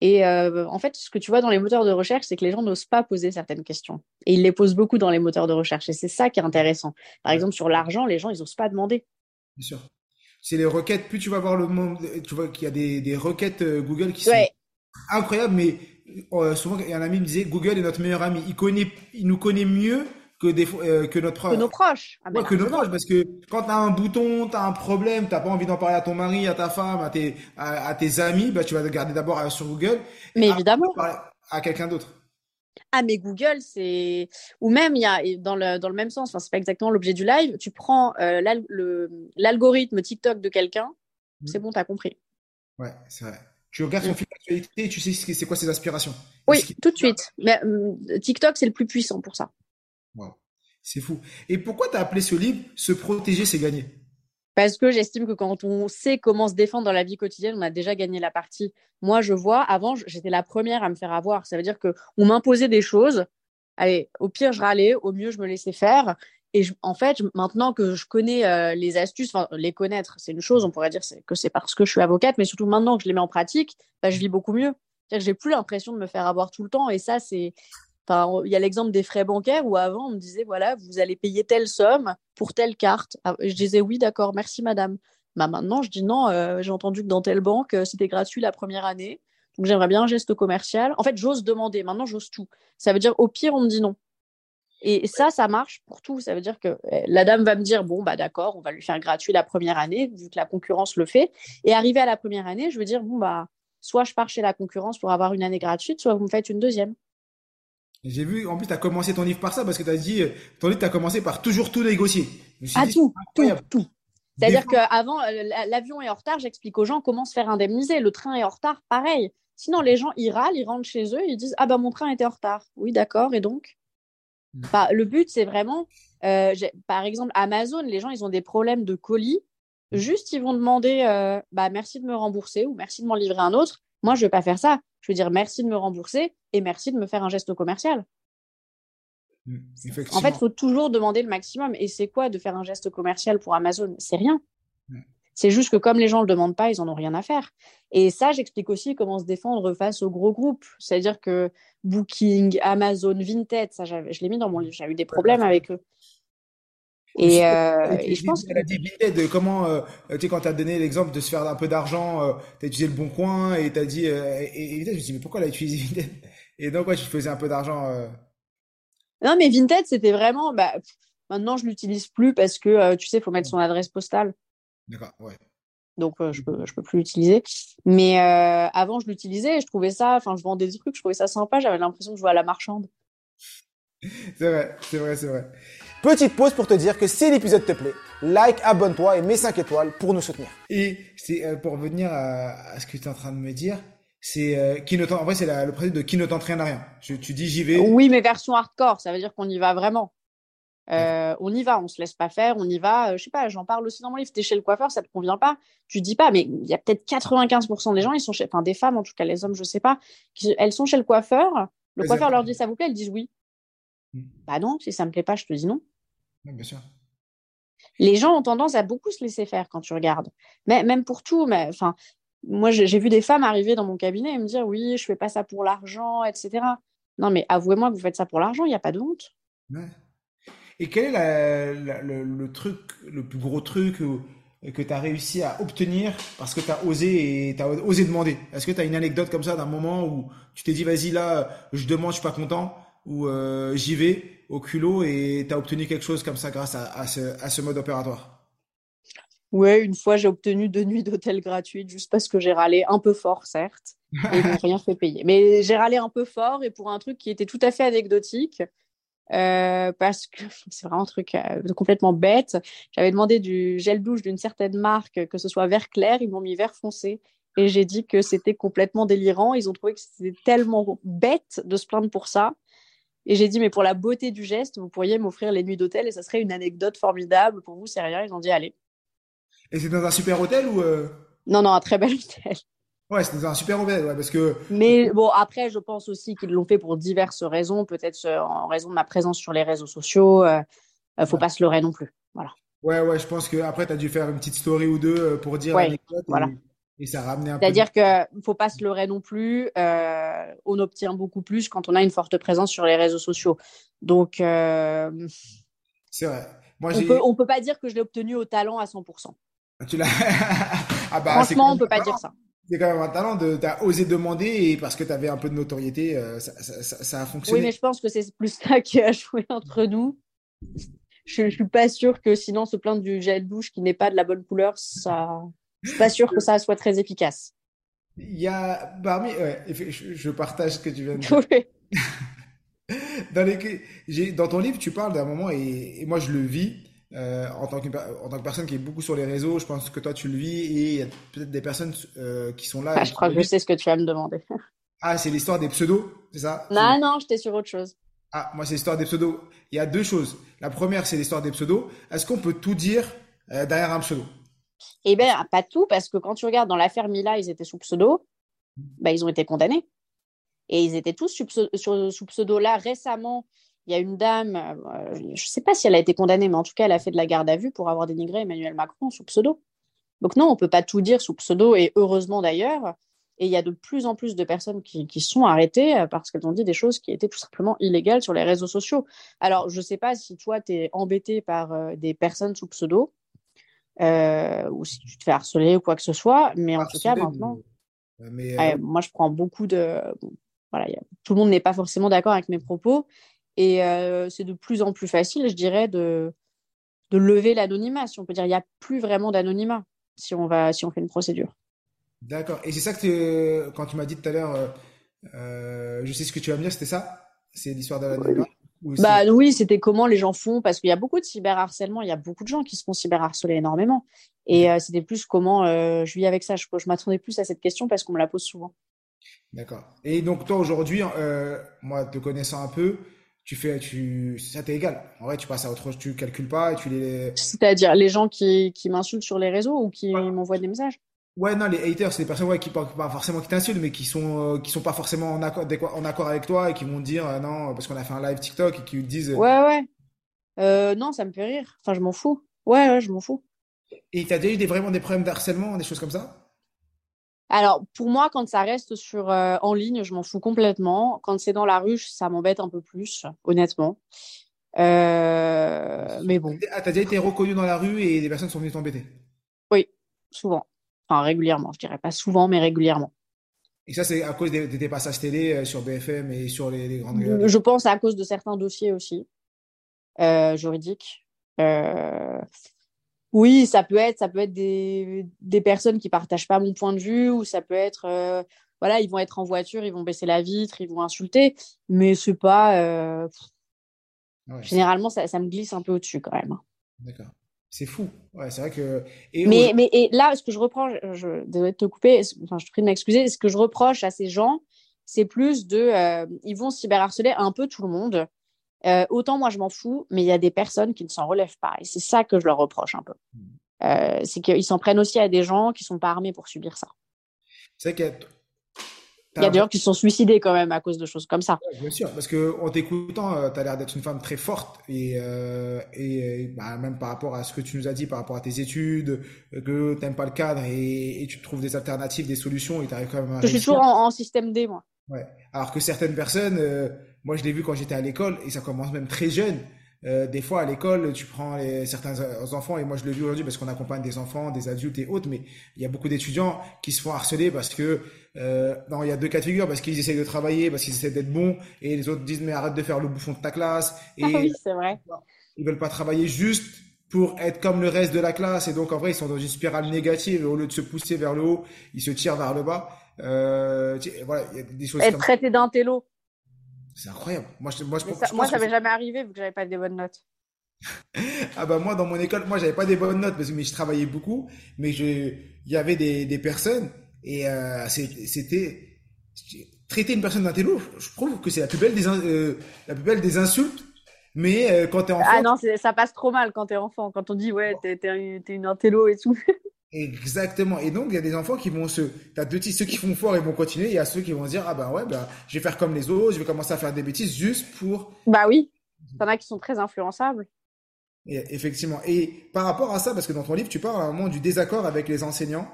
Et euh, en fait, ce que tu vois dans les moteurs de recherche, c'est que les gens n'osent pas poser certaines questions. Et ils les posent beaucoup dans les moteurs de recherche. Et c'est ça qui est intéressant. Par exemple, sur l'argent, les gens, ils n'osent pas demander. Bien sûr. C'est les requêtes. Plus tu vas voir le monde, tu vois qu'il y a des, des requêtes Google qui sont incroyables. Mais euh, souvent, un ami me disait Google est notre meilleur ami. Il connaît, il nous connaît mieux que des euh, que notre que nos proches. Ah, que nos proches parce que quand tu as un bouton tu as un problème t'as pas envie d'en parler à ton mari à ta femme à tes à, tes amis bah tu vas regarder d'abord euh, sur Google mais évidemment. à quelqu'un d'autre. Ah mais Google c'est ou même il y a dans le dans le même sens enfin c'est pas exactement l'objet du live tu prends euh, l'algorithme TikTok de quelqu'un mmh. c'est bon t'as compris. Ouais c'est vrai tu regardes son mmh. fil d'actualité et tu sais c'est quoi ses aspirations oui tout de suite mais TikTok c'est le plus puissant pour ça c'est fou. Et pourquoi tu as appelé ce livre Se protéger, c'est gagner Parce que j'estime que quand on sait comment se défendre dans la vie quotidienne, on a déjà gagné la partie. Moi, je vois, avant, j'étais la première à me faire avoir. Ça veut dire qu'on m'imposait des choses. Allez, au pire, je râlais, au mieux, je me laissais faire. Et en fait, maintenant que je connais euh, les astuces, enfin, les connaître, c'est une chose, on pourrait dire que c'est parce que je suis avocate, mais surtout maintenant que je les mets en pratique, bah, je vis beaucoup mieux. Que j'ai plus l'impression de me faire avoir tout le temps. Et ça, c'est il y a l'exemple des frais bancaires où avant, on me disait, voilà, vous allez payer telle somme pour telle carte. Ah, je disais, oui, d'accord, merci madame. Bah, maintenant, je dis non, euh, j'ai entendu que dans telle banque, euh, c'était gratuit la première année. Donc, j'aimerais bien un geste commercial. En fait, j'ose demander. Maintenant, j'ose tout. Ça veut dire, au pire, on me dit non. Et ça, ça marche pour tout. Ça veut dire que eh, la dame va me dire, bon, bah d'accord, on va lui faire gratuit la première année, vu que la concurrence le fait. Et arrivé à la première année, je veux dire, bon, bah, soit je pars chez la concurrence pour avoir une année gratuite, soit vous me faites une deuxième. J'ai vu, en plus, tu as commencé ton livre par ça, parce que tu as dit, euh, ton livre, tu as commencé par toujours tout négocier. Ah, tout, tout, tout. C'est-à-dire qu'avant, euh, l'avion est en retard, j'explique aux gens comment se faire indemniser. Le train est en retard, pareil. Sinon, les gens, ils râlent, ils rentrent chez eux, ils disent Ah ben mon train était en retard. Oui, d'accord, et donc? Hmm. Le but, c'est vraiment, euh, par exemple, Amazon, les gens, ils ont des problèmes de colis. Hmm. Juste, ils vont demander bah, Merci de me rembourser ou merci de m'en livrer un autre. Moi, je ne vais pas faire ça. Je veux dire merci de me rembourser et merci de me faire un geste commercial. Mmh, en fait, il faut toujours demander le maximum. Et c'est quoi de faire un geste commercial pour Amazon? C'est rien. C'est juste que comme les gens ne le demandent pas, ils n'en ont rien à faire. Et ça, j'explique aussi comment se défendre face aux gros groupes. C'est-à-dire que Booking, Amazon, Vinted, ça, je l'ai mis dans mon livre. J'ai eu des problèmes avec eux. Et, euh, et, je pense que... a dit de comment, euh, tu sais, quand tu as donné l'exemple de se faire un peu d'argent, euh, tu as utilisé le bon coin et tu as dit, euh, et, et, je me suis dit, mais pourquoi elle a utilisé Vinted? Et donc, ouais, je faisais un peu d'argent. Non, mais Vinted, c'était vraiment, bah, maintenant, je l'utilise plus parce que, tu sais, il faut mettre son adresse postale. D'accord, ouais. Donc, euh, je peux, je peux plus l'utiliser. Mais euh, avant, je l'utilisais et je trouvais ça, enfin, je vendais des trucs, je trouvais ça sympa. J'avais l'impression de jouer à la marchande. C'est vrai, c'est vrai, c'est vrai. Petite pause pour te dire que si l'épisode te plaît, like, abonne-toi et mets 5 étoiles pour nous soutenir. Et c'est euh, pour revenir à, à ce que tu es en train de me dire, c'est euh, qui ne en vrai c'est le principe de qui ne t'entraîne à rien. Tu, tu dis j'y vais. Oui, mais version hardcore, ça veut dire qu'on y va vraiment. Euh, on y va, on se laisse pas faire, on y va. Euh, je sais pas, j'en parle aussi dans mon livre. T'es chez le coiffeur, ça te convient pas. Tu dis pas, mais il y a peut-être 95% des gens, ils sont chez, enfin des femmes en tout cas, les hommes, je sais pas, qui, elles sont chez le coiffeur. Le coiffeur leur dit ça vous plaît, elles disent oui. Mm. Bah non, si ça me plaît pas, je te dis non. Bien sûr. Les gens ont tendance à beaucoup se laisser faire quand tu regardes. Mais même pour tout, mais enfin, moi j'ai j'ai vu des femmes arriver dans mon cabinet et me dire oui, je fais pas ça pour l'argent, etc. Non, mais avouez-moi que vous faites ça pour l'argent, il n'y a pas de honte. Ouais. Et quel est la- la- le, le truc, le plus gros truc que tu as réussi à obtenir parce que tu as osé et tu as osé demander? Est-ce que tu as une anecdote comme ça d'un moment où tu t'es dit vas-y là, je demande, je suis pas content ou euh, j'y vais au culot et tu as obtenu quelque chose comme ça grâce à, à ce, à ce mode opératoire? Ouais, une fois, j'ai obtenu deux nuits d'hôtel gratuites juste parce que j'ai râlé un peu fort, certes, et ils <laughs> m'ont rien fait payer. Mais j'ai râlé un peu fort et pour un truc qui était tout à fait anecdotique, euh, parce que <laughs> c'est vraiment un truc euh, complètement bête. J'avais demandé du gel douche d'une certaine marque, que ce soit vert clair, ils m'ont mis vert foncé. Et j'ai dit que c'était complètement délirant. Ils ont trouvé que c'était tellement bête de se plaindre pour ça. Et j'ai dit, mais pour la beauté du geste, vous pourriez m'offrir les nuits d'hôtel et ça serait une anecdote formidable pour vous, c'est rien. Ils ont dit, allez. Et c'est dans un super hôtel ou euh, Non, non, un très bel hôtel. Ouais, dans un super ouais, parce que Mais bon, après, je pense aussi qu'ils l'ont fait pour diverses raisons, peut-être euh, en raison de ma présence sur les réseaux sociaux. Euh, euh, faut Ouais. pas se leurrer non plus. Voilà. ouais, ouais, je pense que après tu as dû faire une petite story ou deux euh, pour dire Ouais, l'anecdote et, voilà. et ça a ramené un peu. C'est-à-dire que faut pas se leurrer non plus. euh, on obtient beaucoup plus quand on a une forte présence sur les réseaux sociaux. Donc, euh, C'est vrai. Moi on peut, on peut pas dire que je l'ai obtenu au talent à 100%. Tu l'as. <laughs> ah bah Franchement, on même peut pas dire ça. C'est quand même un talent de t'as osé demander et parce que tu avais un peu de notoriété, euh, ça, ça, ça, ça a Oui, fonctionné. mais je pense que c'est plus ça <laughs> qui a joué entre nous. Je, je suis pas sûre que sinon se plaindre du gel douche qui n'est pas de la bonne couleur, ça, je suis pas sûre que ça soit très efficace. Il y a parmi, ouais, je, je partage ce que tu viens de dire. <laughs> Oui. Dans les, j'ai, dans ton livre, tu parles d'un moment et, et moi je le vis euh, en tant que en tant que personne qui est beaucoup sur les réseaux. Je pense que toi tu le vis et il y a peut-être des personnes euh, qui sont là. Ah, je crois que je sais ce que tu vas me demander. <laughs> Ah, c'est l'histoire des pseudos, c'est ça? Non, non, j'étais sur autre chose. Ah, moi, c'est l'histoire des pseudos. Il y a deux choses. La première, c'est l'histoire des pseudos. Est-ce qu'on peut tout dire euh, derrière un pseudo? Eh bien, pas tout, parce que quand tu regardes dans l'affaire Mila, ils étaient sous pseudo, bah, ils ont été condamnés. Et ils étaient tous sous pseudo. Là, récemment, il y a une dame, euh, je ne sais pas si elle a été condamnée, mais en tout cas, elle a fait de la garde à vue pour avoir dénigré Emmanuel Macron sous pseudo. Donc non, on peut pas tout dire sous pseudo, et heureusement d'ailleurs. Et il y a de plus en plus de personnes qui, qui sont arrêtées euh, parce qu'elles ont dit des choses qui étaient tout simplement illégales sur les réseaux sociaux. Alors, je ne sais pas si toi, tu es embêté par euh, des personnes sous pseudo, euh, ou si tu te fais harceler ou quoi que ce soit, mais en tout cas, maintenant, mais, mais, ouais, moi, je prends beaucoup de... bon, voilà, a- tout le monde n'est pas forcément d'accord avec mes propos, et euh, c'est de plus en plus facile, je dirais, de, de lever l'anonymat, si on peut dire. Il n'y a plus vraiment d'anonymat si on va, si on fait une procédure. D'accord. Et c'est ça que tu- quand tu m'as dit tout à l'heure, euh, euh, je sais ce que tu vas me dire, c'était ça? C'est l'histoire de l'anonymat? Ou c'est- Bah oui, c'était comment les gens font, parce qu'il y a beaucoup de cyberharcèlement, il y a beaucoup de gens qui se font cyberharceler énormément. Et euh, c'était plus comment euh, je vis avec ça. Je, je m'attendais plus à cette question parce qu'on me la pose souvent. D'accord. Et donc toi aujourd'hui, euh, moi te connaissant un peu, tu fais, tu, ça t'est égal. En vrai, tu passes à autre chose, tu calcules pas et tu les. C'est-à-dire les gens qui, qui m'insultent sur les réseaux ou qui Ouais. m'envoient des messages? Ouais, non, les haters, c'est des personnes ouais, qui pas, pas forcément qui t'insultent, mais qui sont euh, qui sont pas forcément en accord, en accord avec toi et qui vont te dire euh, non parce qu'on a fait un live TikTok et qui te disent. Ouais, ouais. Euh, non, ça me fait rire. Enfin, je m'en fous. Ouais, ouais, je m'en fous. Et t'as déjà eu des, vraiment des problèmes d'harcèlement, des choses comme ça? Alors, pour moi, quand ça reste sur euh, en ligne, je m'en fous complètement. Quand c'est dans la rue, ça m'embête un peu plus, honnêtement. Euh, mais bon, Ah, t'as déjà été reconnu dans la rue et des personnes sont venues t'embêter. oui, souvent. Enfin, régulièrement. Je dirais pas souvent, mais régulièrement. Et ça, c'est à cause des, des passages télé euh, sur BFM et sur les, les grandes. Je pense à cause de certains dossiers aussi, euh, juridiques. Euh, Oui, ça peut être, ça peut être des, des personnes qui partagent pas mon point de vue, ou ça peut être, euh, voilà, ils vont être en voiture, ils vont baisser la vitre, ils vont insulter, mais c'est pas. euh, Ouais, généralement, ça, ça me glisse un peu au-dessus quand même. D'accord. C'est fou. Ouais, c'est vrai que. Et Mais, mais et là, ce que je reproche, je désolée de te couper, enfin, je te prie de m'excuser, ce que je reproche à ces gens, c'est plus de, euh, ils vont cyberharceler un peu tout le monde. Euh, autant moi je m'en fous, mais il y a des personnes qui ne s'en relèvent pas, et c'est ça que je leur reproche un peu. Euh, c'est qu'ils s'en prennent aussi à des gens qui sont pas armés pour subir ça. c'est qu'il y a. Il y a des gens qui se sont suicidés quand même à cause de choses comme ça. Ouais, Bien sûr, parce que en t'écoutant, tu as l'air d'être une femme très forte et, euh, et euh, bah, même par rapport à ce que tu nous as dit, par rapport à tes études, euh, que t'aimes pas le cadre et, et tu trouves des alternatives, des solutions et tu arrives quand même à Je suis toujours en, en système D, moi. Ouais. Alors que certaines personnes, euh, moi je l'ai vu quand j'étais à l'école et ça commence même très jeune. Euh, des fois à l'école, tu prends les, certains enfants et moi je le vis aujourd'hui parce qu'on accompagne des enfants, des adultes et autres, mais il y a beaucoup d'étudiants qui se font harceler parce que euh, non, il y a deux cas de figure parce qu'ils essayent de travailler, parce qu'ils essaient d'être bons et les autres disent mais arrête de faire le bouffon de ta classe <laughs> et Ah oui, c'est vrai. ils veulent pas travailler juste pour être comme le reste de la classe et donc en vrai ils sont dans une spirale négative et au lieu de se pousser vers le haut, ils se tirent vers le bas. Euh, voilà, il y a des choses Être comme traité d'un télo. C'est incroyable. Moi, je, moi, je, je ça, pense moi, ça m'est jamais arrivé vu que j'avais pas des bonnes notes. <laughs> ah bah moi dans mon école, moi j'avais pas des bonnes notes parce que mais je travaillais beaucoup, mais je, il y avait des, des personnes et euh, c'était traiter une personne d'un télo. Je trouve que c'est la plus belle des euh, la plus belle des insultes. Mais euh, quand t'es enfant, Ah non, ça passe trop mal quand t'es enfant. Quand on dit, ouais, t'es un- t'es une intello et tout. Exactement. Et donc il y a des enfants qui vont se, t'as deux petits ceux qui font fort et vont continuer. Il y a ceux qui vont dire ah bah ouais bah je vais faire comme les autres, je vais commencer à faire des bêtises juste pour Bah oui. T'en as qui sont très influençables. Et- Effectivement. Et par rapport à ça, parce que dans ton livre, tu parles à un moment du désaccord avec les enseignants.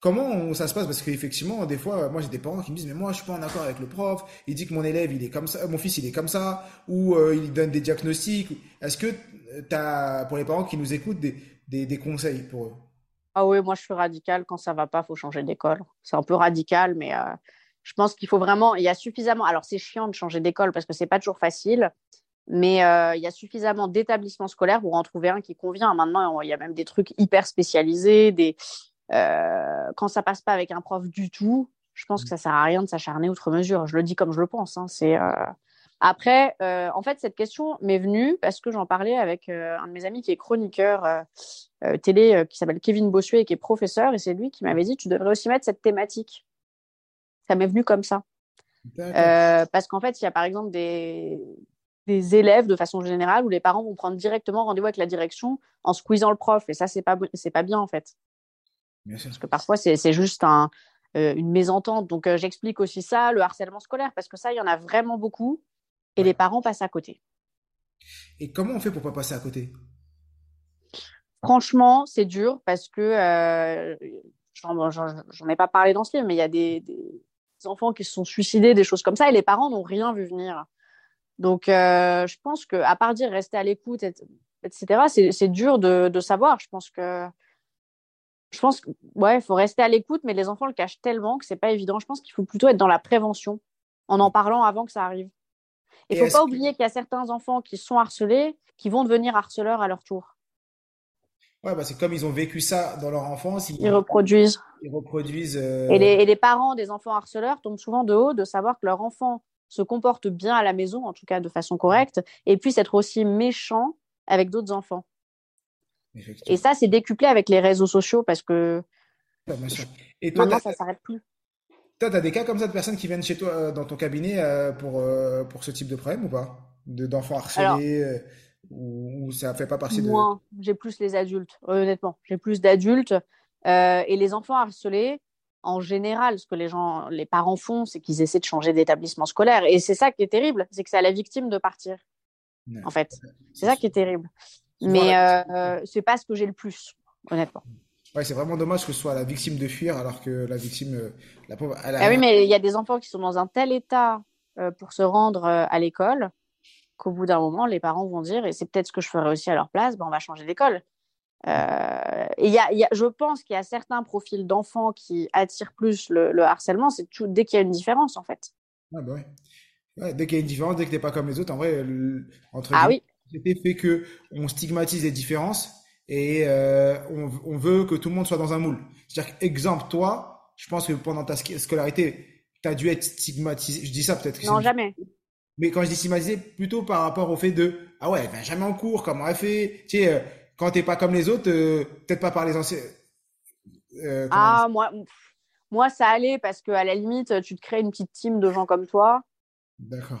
Comment on- ça se passe? Parce qu'effectivement, des fois, moi, j'ai des parents qui me disent, mais moi, je suis pas en accord avec le prof. Il dit que mon élève, il est comme ça, mon fils, il est comme ça, ou euh, il donne des diagnostics. Est-ce que tu as, pour les parents qui nous écoutent, des, des, des conseils pour eux? Ah oui, moi je suis radicale. Quand ça va pas, faut changer d'école. C'est un peu radical, mais euh, je pense qu'il faut vraiment. Il y a suffisamment. Alors c'est chiant de changer d'école parce que c'est pas toujours facile, mais euh, il y a suffisamment d'établissements scolaires pour en trouver un qui convient. Maintenant, il y a même des trucs hyper spécialisés. Des euh, quand ça passe pas avec un prof du tout, je pense que ça sert à rien de s'acharner outre mesure. Je le dis comme je le pense. Hein. C'est après, euh, en fait, cette question m'est venue parce que j'en parlais avec euh, un de mes amis qui est chroniqueur euh, télé, qui s'appelle Kevin Bossuet et qui est professeur, et c'est lui qui m'avait dit tu devrais aussi mettre cette thématique. Ça m'est venu comme ça. Parce qu'en fait, il y a par exemple des, des élèves de façon générale où les parents vont prendre directement rendez-vous avec la direction en squeezant le prof, et ça, c'est pas, c'est pas bien en fait. Bien sûr. Parce que parfois, c'est c'est juste un, une mésentente. Donc, j'explique aussi ça, le harcèlement scolaire, parce que ça, il y en a vraiment beaucoup, et les parents passent à côté. Et comment on fait pour pas passer à côté? Franchement, c'est dur parce que euh, j'en ai pas parlé dans ce livre, mais il y a des, des enfants qui se sont suicidés, des choses comme ça, et les parents n'ont rien vu venir. Donc, euh, je pense que à part dire rester à l'écoute, et- etc., c'est dur de, de savoir. Je pense que je pense que ouais, il faut rester à l'écoute, mais les enfants le cachent tellement que c'est pas évident. Je pense qu'il faut plutôt être dans la prévention, en en parlant avant que ça arrive. Il Et faut pas que- oublier qu'il y a certains enfants qui sont harcelés, qui vont devenir harceleurs à leur tour. Ouais, bah, c'est comme ils ont vécu ça dans leur enfance, ils, Ils reproduisent. ils reproduisent, euh, Et les, et les parents des enfants harceleurs tombent souvent de haut de savoir que leur enfant se comporte bien à la maison, en tout cas de façon correcte, et puisse être aussi méchant avec d'autres enfants. Et ça, c'est décuplé avec les réseaux sociaux parce que Ouais, bien sûr. Et toi, maintenant, ça s'arrête plus. Toi, t'as des cas comme ça de personnes qui viennent chez toi, euh, dans ton cabinet, euh, pour, euh, pour ce type de problème ou pas? De, d'enfants harcelés, ou, ou ça fait pas partie de... Moins, j'ai plus les adultes, honnêtement. J'ai plus d'adultes. Et les enfants harcelés, en général, ce que les gens, les parents font, c'est qu'ils essaient de changer d'établissement scolaire. Et c'est ça qui est terrible, c'est que c'est à la victime de partir, Ouais. en fait. C'est ça qui est terrible. Mais c'est pas ce que j'ai le plus, honnêtement. Ouais, c'est vraiment dommage que ce soit la victime de fuir alors que la victime, euh, la pauvre, elle a Ah oui, mais il y a des enfants qui sont dans un tel état euh, pour se rendre euh, à l'école qu'au bout d'un moment, les parents vont dire, et c'est peut-être ce que je ferais aussi à leur place, ben, on va changer d'école. Euh, et y a, y a- je pense qu'il y a certains profils d'enfants qui attirent plus le, le harcèlement, c'est tout, dès qu'il y a une différence, en fait. Ah bah ouais. Ouais, dès qu'il y a une différence, dès que t'es pas comme les autres, en vrai, le- entre Ah oui, fait que on stigmatise les différences et euh, on, on, veut que tout le monde soit dans un moule. C'est-à-dire exemple, toi, je pense que pendant ta scolarité, tu as dû être stigmatisé. Je dis ça peut-être. Non, jamais. Mais quand je dis stigmatisé, plutôt par rapport au fait de ah ouais, elle vient jamais en cours, comment elle fait Tu sais, euh, quand t'es pas comme les autres, euh, peut-être pas par les anciens. Ah moi, moi ça allait parce que à la limite, tu te crées une petite team de gens comme toi. D'accord.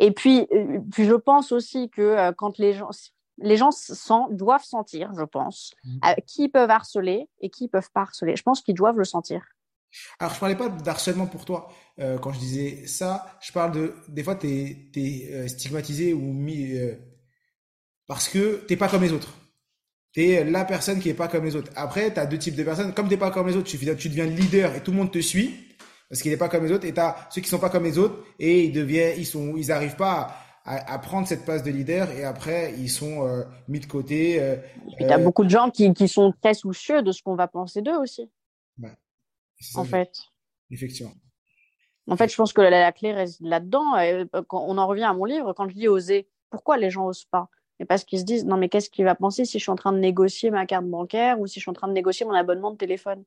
Et puis, puis je pense aussi que quand les gens, les gens doivent sentir, je pense, mmh. qui peuvent harceler et qui peuvent pas harceler. Je pense qu'ils doivent le sentir. Alors, je parlais pas d'harcèlement pour toi euh, quand je disais ça. Je parle de des fois t'es es euh, stigmatisé ou mis euh, parce que t'es pas comme les autres. T'es la personne qui est pas comme les autres. Après, tu as deux types de personnes. Comme t'es pas comme les autres, tu, tu deviens leader et tout le monde te suit parce qu'il est pas comme les autres. Et t'as ceux qui sont pas comme les autres et ils deviennent, ils sont, ils arrivent pas à, à, prendre cette place de leader et après ils sont mis de côté. et t'as beaucoup de gens qui, qui sont très soucieux de ce qu'on va penser d'eux aussi. Ouais en fait. Effectivement. En fait, je pense que la, clé reste là-dedans. Euh, quand on en revient à mon livre, quand je dis oser, pourquoi les gens osent pas? Et parce qu'ils se disent non mais qu'est-ce qu'il va penser si je suis en train de négocier ma carte bancaire ou si je suis en train de négocier mon abonnement de téléphone?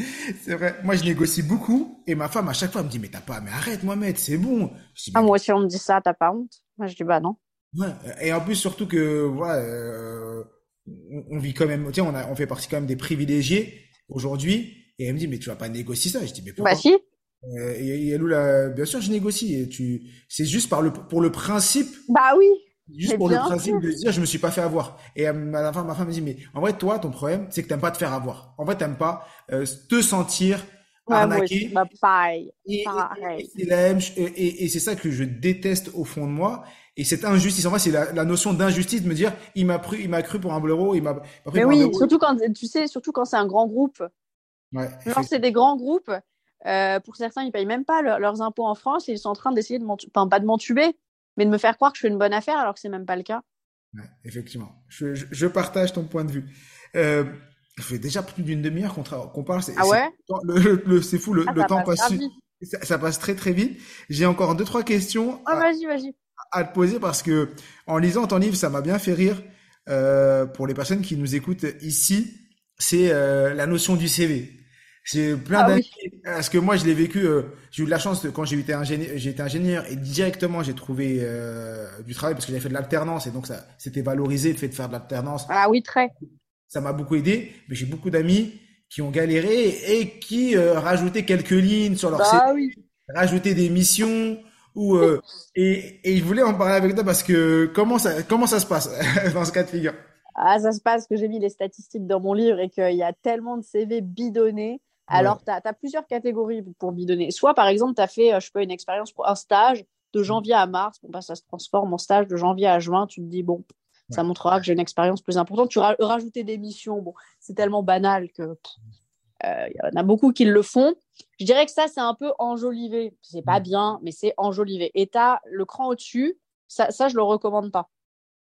<laughs> C'est vrai. Moi, je négocie beaucoup et ma femme à chaque fois me dit mais t'as pas, mais arrête Mohamed, c'est bon. ah, moi aussi on me dit ça, t'as pas honte? Moi je dis bah non. Ouais. Et en plus surtout que voilà, euh, on, vit quand même, on, a, on fait partie quand même des privilégiés aujourd'hui et elle me dit, mais tu vas pas négocier ça. Je dis, mais pourquoi? Bah si. Euh, et, elle là, bien sûr, je négocie. Et tu, c'est juste par le, pour le principe. Bah oui. Juste pour le principe de dire, je me suis pas fait avoir. Et à la fin, ma femme me dit, mais en vrai, toi, ton problème, c'est que t'aimes pas te faire avoir. En vrai, t'aimes pas euh, te sentir ouais, arnaqué. Bah, pareil. Et, et, et c'est ça que je déteste au fond de moi. Et cette injustice, en vrai, c'est la, la, notion d'injustice de me dire, il m'a pris, il m'a cru pour un blaireau, il m'a pris mais oui, surtout quand, tu sais, surtout quand c'est un grand groupe. Ouais, c'est des grands groupes. Euh, pour certains, ils payent même pas leurs impôts en France et ils sont en train d'essayer de enfin pas de m'entuber, mais de me faire croire que je fais une bonne affaire alors que c'est même pas le cas. Ouais, effectivement, je, je, partage ton point de vue. Euh, ça fait déjà plus d'une demi-heure qu'on parle. Ah ouais? C'est fou, le, ah, temps passe. Ça, ça, passe très très vite. J'ai encore deux trois questions. Vas-y. À te poser parce que en lisant ton livre, ça m'a bien fait rire. Euh, pour les personnes qui nous écoutent ici, c'est euh, la notion du CV. J'ai plein ah, Parce que moi, je l'ai vécu. Euh, j'ai eu de la chance quand j'ai été ingénieur, été ingénieur et directement j'ai trouvé euh, du travail parce que j'avais fait de l'alternance et donc ça, c'était valorisé le fait de faire de l'alternance. Ah oui, très. Ça m'a beaucoup aidé. Mais j'ai beaucoup d'amis qui ont galéré et qui euh, rajoutaient quelques lignes sur leur bah, oui. rajoutaient des missions ou euh, <laughs> et et je voulais en parler avec toi parce que comment ça comment ça se passe <laughs> dans ce cas de figure? Ah, ça se passe que j'ai mis les statistiques dans mon livre et qu'il y a tellement de CV bidonnés alors, tu as, plusieurs catégories pour bidonner. Soit, par exemple, tu as fait, euh, je peux une expérience pour un stage de janvier à mars. Bon, bah, ça se transforme en stage de janvier à juin. Tu te dis, bon, ça montrera que j'ai une expérience plus importante. Tu ra rajouter des missions. Bon, c'est tellement banal que il euh, y en a beaucoup qui le font. Je dirais que ça, c'est un peu enjolivé. C'est pas bien, mais c'est enjolivé. Et tu as le cran au-dessus. Ça, ça, je le recommande pas.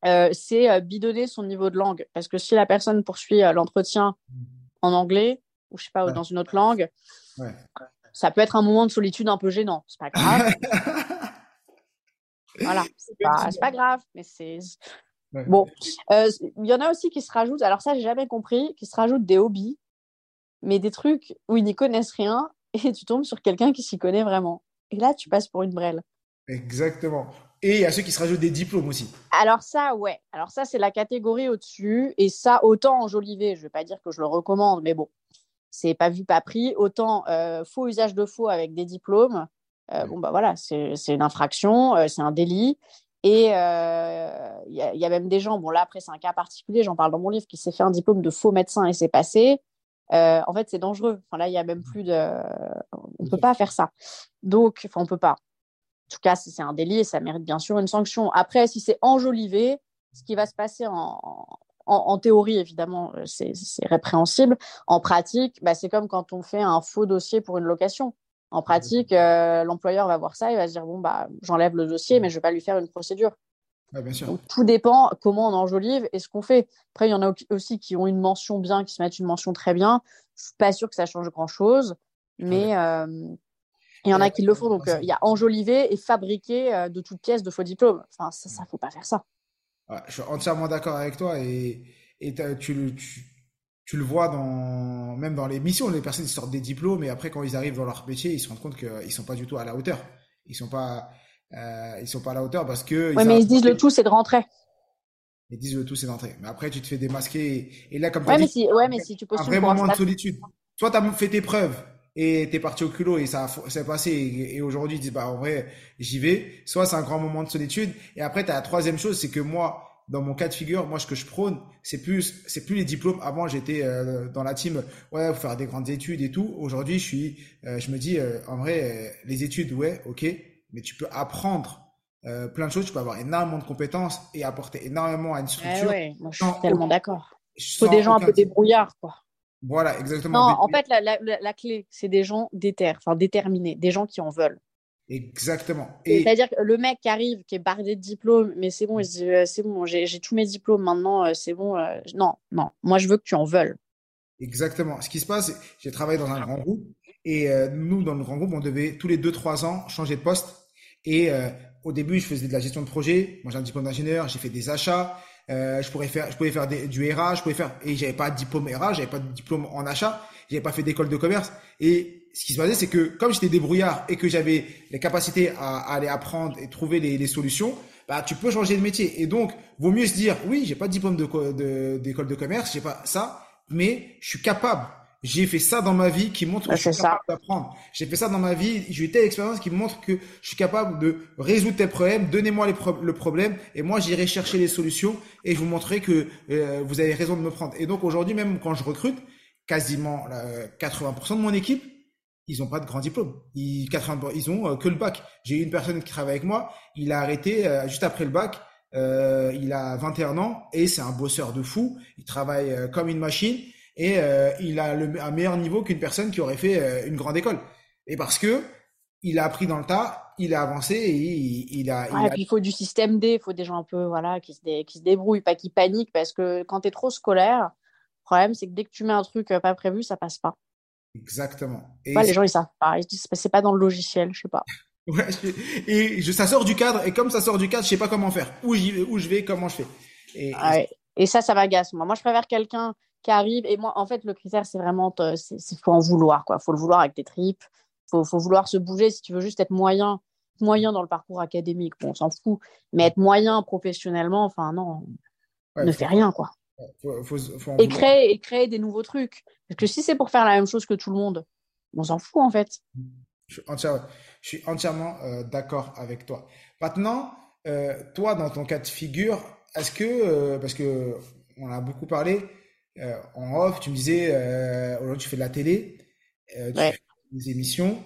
Euh, c'est bidonner son niveau de langue. Parce que si la personne poursuit l'entretien en anglais, ou je sais pas, dans une autre langue. Ça peut être un moment de solitude un peu gênant. C'est pas grave. <laughs> voilà, c'est pas, pas, grave, mais c'est. Bon, euh, il y en a aussi qui se rajoutent, alors ça, j'ai jamais compris, qui se rajoutent des hobbies, mais des trucs où ils n'y connaissent rien <laughs> et tu tombes sur quelqu'un qui s'y connaît vraiment. Et là, tu passes pour une brêle. Exactement. Et il y a ceux qui se rajoutent des diplômes aussi. Alors ça, ouais. Alors ça, c'est la catégorie au-dessus. Et ça, autant enjolivé, je vais pas dire que je le recommande, mais bon, c'est pas vu, pas pris. Autant euh, faux usage de faux avec des diplômes, euh, bon bah voilà, c'est une infraction, euh, c'est un délit. Et il y a, y, a même des gens, bon là après c'est un cas particulier, j'en parle dans mon livre, qui s'est fait un diplôme de faux médecin et c'est passé. en fait c'est dangereux. Enfin là il y a même plus de, on peut pas faire ça. Donc enfin on peut pas. En tout cas si c'est un délit et ça mérite bien sûr une sanction. Après si c'est enjolivé, ce qui va se passer en, en, théorie, évidemment, euh, c'est répréhensible. En pratique, bah, c'est comme quand on fait un faux dossier pour une location. En pratique, euh, l'employeur va voir ça, il va se dire bon bah j'enlève le dossier, mais je vais pas lui faire une procédure. bien sûr. Donc, tout dépend comment on enjolive et ce qu'on fait. Après, il y en a aussi qui ont une mention bien, qui se mettent une mention très bien. Je suis pas sûre que ça change grand chose, mais euh, il y en a qui le font. Donc il y a enjoliver et fabriquer de toutes pièces de faux diplômes. Enfin ça, ça faut pas faire ça. Je suis entièrement d'accord avec toi et, et tu, tu, tu, le vois dans, même dans les missions, les personnes sortent des diplômes et après quand ils arrivent dans leur métier, ils se rendent compte qu'ils sont pas du tout à la hauteur. Ils sont pas, euh, ils sont pas à la hauteur parce que. Ouais, mais ils se disent le tout, c'est de rentrer. Ils disent le tout, c'est d'entrer. Mais après, tu te fais démasquer. Et, là, comme tu ouais, mais si, ouais, mais si tu un vrai moment de solitude. Soit tu as fait tes preuves et t'es parti au culot et ça s'est passé. Et, aujourd'hui tu dis bah en vrai j'y vais. Soit c'est un grand moment de solitude. Et après tu as la troisième chose c'est que moi dans mon cas de figure moi ce que je prône c'est plus c'est plus les diplômes. Avant j'étais euh, dans la team ouais faut faire des grandes études et tout. Aujourd'hui je suis euh, je me dis euh, en vrai les études ouais ok mais tu peux apprendre plein de choses. Tu peux avoir énormément de compétences et apporter énormément à une structure ouais, moi, je suis tellement d'accord. il faut des gens un peu débrouillards quoi voilà, exactement. Non, en fait, la, la, la clé, c'est des gens déter, enfin déterminés, des gens qui en veulent. Exactement. C'est-à-dire que le mec qui arrive, qui est bardé de diplômes, mais c'est bon, il se dit, euh, c'est bon, j'ai tous mes diplômes maintenant, euh, c'est bon. Euh, non, non, moi je veux que tu en veules. Exactement. Ce qui se passe, j'ai travaillé dans un grand groupe et nous, dans le grand groupe, on devait tous les 2-3 ans changer de poste. Et au début, je faisais de la gestion de projet. Moi, j'ai un diplôme d'ingénieur, j'ai fait des achats. Euh, je pourrais faire, je pouvais faire du RH, je pouvais faire, et j'avais pas de diplôme RH, j'avais pas de diplôme en achat, j'avais pas fait d'école de commerce. Et ce qui se passait, c'est que comme j'étais débrouillard et que j'avais les capacités à, aller apprendre et trouver les, solutions, bah tu peux changer de métier. Et donc, vaut mieux se dire, oui, j'ai pas de diplôme d'école de, de commerce, j'ai pas ça, mais je suis capable j'ai fait ça dans ma vie qui montre que je suis capable d'apprendre. J'ai fait ça dans ma vie, j'ai eu telle expérience qui montre que je suis capable de résoudre tes problèmes, donnez-moi le problème et moi j'irai chercher les solutions et je vous montrerai que euh, vous avez raison de me prendre. Et donc aujourd'hui même quand je recrute, quasiment 80% de mon équipe, ils ont pas de grand diplôme. Ils, 80, ils ont euh, que le bac. J'ai une personne qui travaille avec moi, il a arrêté euh, juste après le bac. il a 21 ans et c'est un bosseur de fou. Il travaille comme une machine et euh, il a le, un meilleur niveau qu'une personne qui aurait fait euh, une grande école. Et parce que il a appris dans le tas, il a avancé et il, a. Il, Puis il faut du système D, il faut des gens un peu voilà qui se, qui se débrouillent, pas qui paniquent, parce que quand tu es trop scolaire, le problème c'est que dès que tu mets un truc euh, pas prévu, ça passe pas. Exactement. Et les gens ils savent pas, ils disent c'est pas dans le logiciel, je sais pas. <laughs> Ouais, et je, ça sort du cadre, et comme ça sort du cadre, je sais pas comment faire, où, où je vais, comment je fais. Et, ah et ça, ça m'agace. Moi, moi, je préfère quelqu'un qui arrive. Et moi, en fait, le critère, c'est vraiment, il faut en vouloir, quoi. Faut le vouloir avec tes tripes. Faut, faut vouloir se bouger. Si tu veux juste être moyen, moyen dans le parcours académique, bon, on s'en fout. Mais être moyen professionnellement, enfin, non, ne fais rien, quoi. et, créer, et créer des nouveaux trucs. Parce que si c'est pour faire la même chose que tout le monde, on s'en fout, en fait. Je suis entièrement, euh, d'accord avec toi. Maintenant, euh, toi, dans ton cas de figure, est-ce que, euh, parce que on a beaucoup parlé, euh, en off, tu me disais, euh, aujourd'hui tu fais de la télé, euh, tu fais des émissions,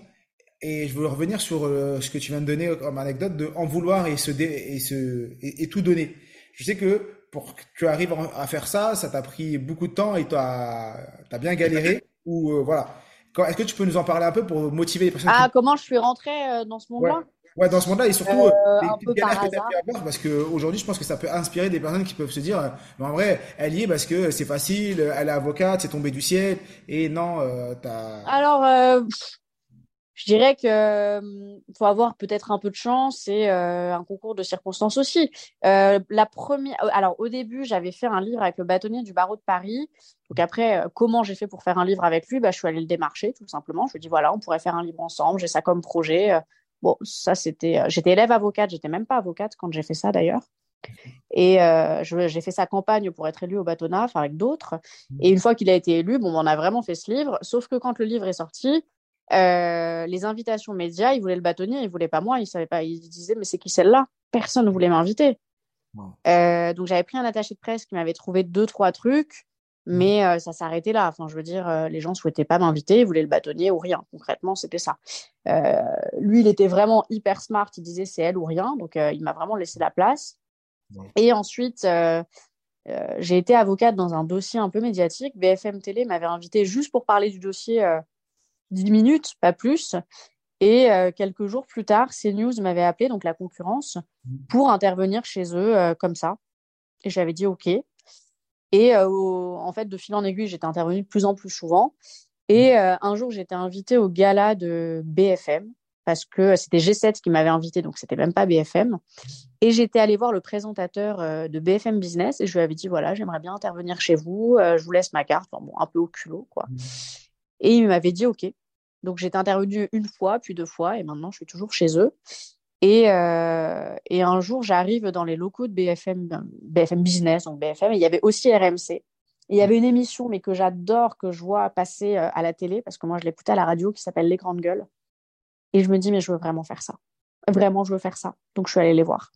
et je veux revenir sur ce que tu viens de donner comme anecdote de en vouloir et se et se et, tout donner. Je sais que pour que tu arrives à faire ça, ça t'a pris beaucoup de temps et tu as, as, bien galéré. ou voilà. Est-ce que tu peux nous en parler un peu pour motiver les personnes Ah, comment je suis rentré dans ce monde-là? Ouais, dans ce monde-là, et surtout, euh, euh les que tu as pu avoir, parce qu'aujourd'hui, je pense que ça peut inspirer des personnes qui peuvent se dire, mais en vrai, elle y est parce que c'est facile, elle est avocate, c'est tombé du ciel, et non, euh, t'as... Alors, euh, je dirais que euh, faut avoir peut-être un peu de chance et un concours de circonstances aussi. la première, alors au début, j'avais fait un livre avec le bâtonnier du barreau de Paris. Donc après, comment j'ai fait pour faire un livre avec lui? Bah, Je suis allée le démarcher, tout simplement. Je lui ai dit, voilà, on pourrait faire un livre ensemble, j'ai ça comme projet Bon, ça, c'était. Euh, j'étais élève avocate, j'étais même pas avocate quand j'ai fait ça d'ailleurs. Et euh, j'ai fait sa campagne pour être élu au bâtonnat, avec d'autres. Et une fois qu'il a été élu, bon, on a vraiment fait ce livre. Sauf que quand le livre est sorti, euh, les invitations médias, ils voulaient le bâtonnier, ils voulaient pas moi, ils savaient pas. Ils disaient, mais c'est qui celle-là? Personne ne voulait m'inviter. donc j'avais pris un attaché de presse qui m'avait trouvé deux, trois trucs. Mmh. Mais euh, ça s'arrêtait là. Enfin, je veux dire, euh, les gens souhaitaient pas m'inviter, ils voulaient le bâtonnier ou rien. Concrètement, c'était ça. Euh, lui, il était vraiment hyper smart. Il disait c'est elle ou rien. Donc, il m'a vraiment laissé la place. Et ensuite, j'ai été avocate dans un dossier un peu médiatique. BFM Télé m'avait invité juste pour parler du dossier 10 minutes, pas plus. Et quelques jours plus tard, CNews m'avait appelé, donc la concurrence, mmh. pour intervenir chez eux comme ça. Et j'avais dit OK. Et euh, en fait, de fil en aiguille, j'étais intervenue de plus en plus souvent. Et mmh. euh, un jour, j'étais invitée au gala de BFM. parce que c'était G7 qui m'avait invité, donc c'était même pas BFM. Et j'étais allée voir le présentateur euh, de BFM Business et je lui avais dit voilà, j'aimerais bien intervenir chez vous, euh, je vous laisse ma carte, bon, un peu au culot, quoi. Mmh. Et il m'avait dit ok. Donc j'étais intervenue une fois, puis deux fois, et maintenant je suis toujours chez eux. Et, euh, et un jour, j'arrive dans les locaux de BFM, BFM Business, donc BFM, et il y avait aussi RMC. il y avait une émission, mais que j'adore, que je vois passer à la télé, parce que moi, je l'écoutais à la radio, qui s'appelle Les Grandes Gueules. Et je me dis, mais je veux vraiment faire ça. Vraiment, je veux faire ça. Donc, je suis allée les voir.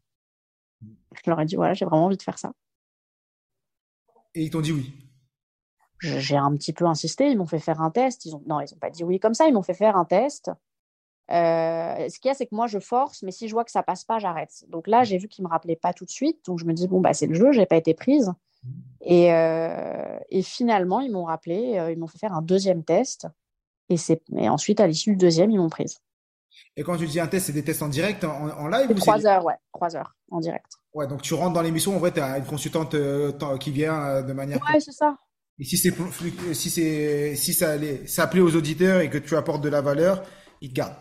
Je leur ai dit, voilà, j'ai vraiment envie de faire ça. Et ils t'ont dit oui J'ai un petit peu insisté. Ils m'ont fait faire un test. Ils ont... Non, ils n'ont pas dit oui comme ça. Ils m'ont fait faire un test. Euh, ce qu'il y a, c'est que moi, je force, mais si je vois que ça passe pas, j'arrête. Donc là, j'ai vu qu'ils me rappelaient pas tout de suite. Donc, je me dis, bon, bah, c'est le jeu, j'ai pas été prise. Et, euh, et finalement, ils m'ont rappelé, euh, ils m'ont fait faire un deuxième test. Et, et ensuite, à l'issue du deuxième, ils m'ont prise. Et quand tu dis un test, c'est des tests en direct, en, live Trois heures, ouais, trois heures en direct. Ouais, donc tu rentres dans l'émission, en vrai, tu as une consultante qui vient de manière. Ouais, c'est ça. Et si c'est si c'est si ça ça aux auditeurs et que tu apportes de la valeur, ils te gardent.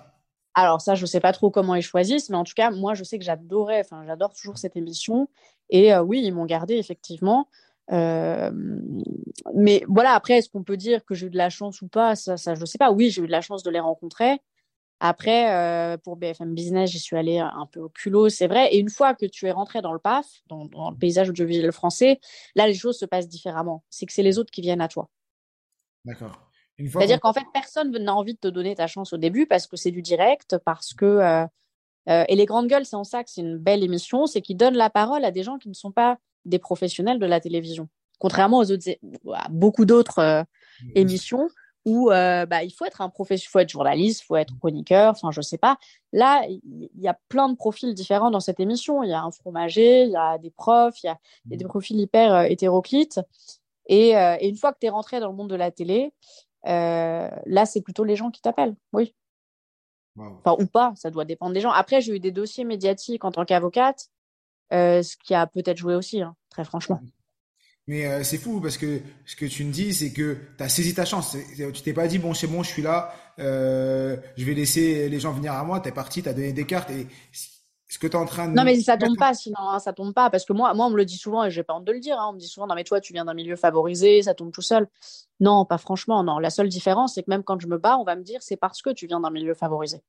Alors ça, je sais pas trop comment ils choisissent, mais en tout cas, moi, je sais que j'adorais, enfin, j'adore toujours cette émission. Et euh, oui, ils m'ont gardé effectivement. mais voilà, après, est-ce qu'on peut dire que j'ai eu de la chance ou pas? Ça, ça je sais pas. Oui, j'ai eu de la chance de les rencontrer. Après, euh, pour BFM Business, j'y suis allée un peu au culot, c'est vrai. Et une fois que tu es rentré dans le PAF, dans, le paysage audiovisuel français, là, les choses se passent différemment. C'est que c'est les autres qui viennent à toi. D'accord. C'est-à-dire qu'en fait, personne n'a envie de te donner ta chance au début parce que c'est du direct, parce que. Euh, euh, et les grandes gueules, c'est en ça que c'est une belle émission, c'est qu'ils donnent la parole à des gens qui ne sont pas des professionnels de la télévision. Contrairement aux autres, à beaucoup d'autres émissions où euh, bah, il faut être un professionnel, il faut être journaliste, il faut être chroniqueur, enfin je sais pas. Là, il y a plein de profils différents dans cette émission. Il y a un fromager, il y a des profs, il y a, des mmh. profils hyper euh, hétéroclites. Et, euh, et, une fois que tu es rentré dans le monde de la télé, là, c'est plutôt les gens qui t'appellent, oui. Enfin, ou pas, ça doit dépendre des gens. Après, j'ai eu des dossiers médiatiques en tant qu'avocate, ce qui a peut-être joué aussi, hein, très franchement. Mais euh, c'est fou parce que ce que tu me dis, c'est que tu as saisi ta chance. Tu t'es pas dit, bon, c'est bon, je suis là, euh, je vais laisser les gens venir à moi. Tu es parti, tu as donné des cartes. Et ce que tu es en train de. Non, mais ça tombe pas, sinon, hein, ça tombe pas. Parce que moi, moi, on me le dit souvent et j'ai pas honte de le dire. Hein, on me dit souvent, non, mais toi, tu viens d'un milieu favorisé, ça tombe tout seul. Non, pas franchement, non. La seule différence, c'est que même quand je me bats, on va me dire, c'est parce que tu viens d'un milieu favorisé.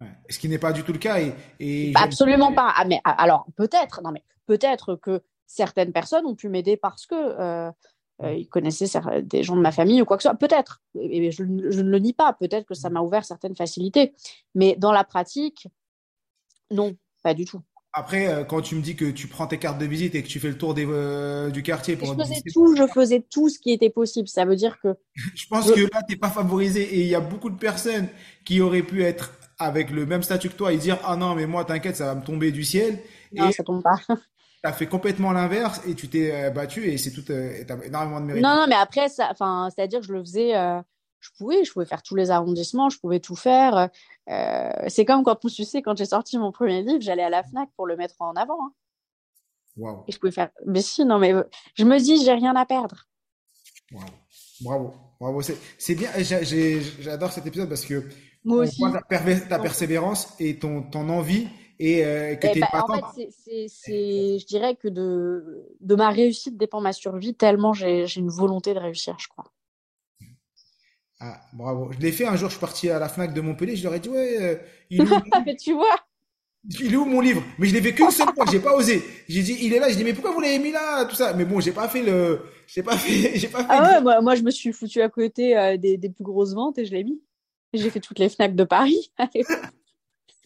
Ouais. Ce qui n'est pas du tout le cas. Et, et Absolument pas. Ah, mais ah, alors, peut-être, non, mais peut-être que certaines personnes ont pu m'aider parce que euh, euh, ils connaissaient des gens de ma famille ou quoi que ce soit. Peut-être, et je, ne le nie pas, peut-être que ça m'a ouvert certaines facilités. Mais dans la pratique, non, pas du tout. Après, euh, quand tu me dis que tu prends tes cartes de visite et que tu fais le tour des, du quartier pour. Je faisais tout, je faisais tout ce qui était possible. Ça veut dire que. <laughs> je pense que là, tu n'es pas favorisé et il y a beaucoup de personnes qui auraient pu être avec le même statut que toi et dire Ah non, mais moi, t'inquiète, ça va me tomber du ciel. Non, et... ça tombe pas. <laughs> tu as fait complètement l'inverse et tu t'es euh, battu et c'est tout, euh, énormément de mérite. Non, non, mais après, enfin, c'est-à-dire que je le faisais, euh, je pouvais, je pouvais faire tous les arrondissements, je pouvais tout faire. c'est comme quand, tu sais, quand j'ai sorti mon premier livre, j'allais à la Fnac pour le mettre en avant. Hein. Et je pouvais faire. Mais si, non, mais je me dis, j'ai rien à perdre. Bravo, bravo. C'est bien. J'adore cet épisode parce que moi aussi. ta, persévérance et ton, ton envie et euh, que eh ben, En fait, c'est, je dirais que de, de ma réussite dépend ma survie, tellement j'ai, une volonté de réussir, je crois. Ah, bravo. Je l'ai fait un jour, je suis parti à la Fnac de Montpellier, je leur ai dit, ouais, euh, il est <laughs> où tu vois il est où mon livre? Mais je l'ai fait qu'une seule fois, j'ai pas osé. J'ai dit, il est là, j'ai dit, mais pourquoi vous l'avez mis là Tout ça? Mais bon, j'ai pas fait le. J'ai pas fait. <laughs> J'ai pas fait ah ouais, moi, moi, je me suis foutu à côté euh, des, des plus grosses ventes et je l'ai mis. J'ai fait toutes les Fnac de Paris. <laughs>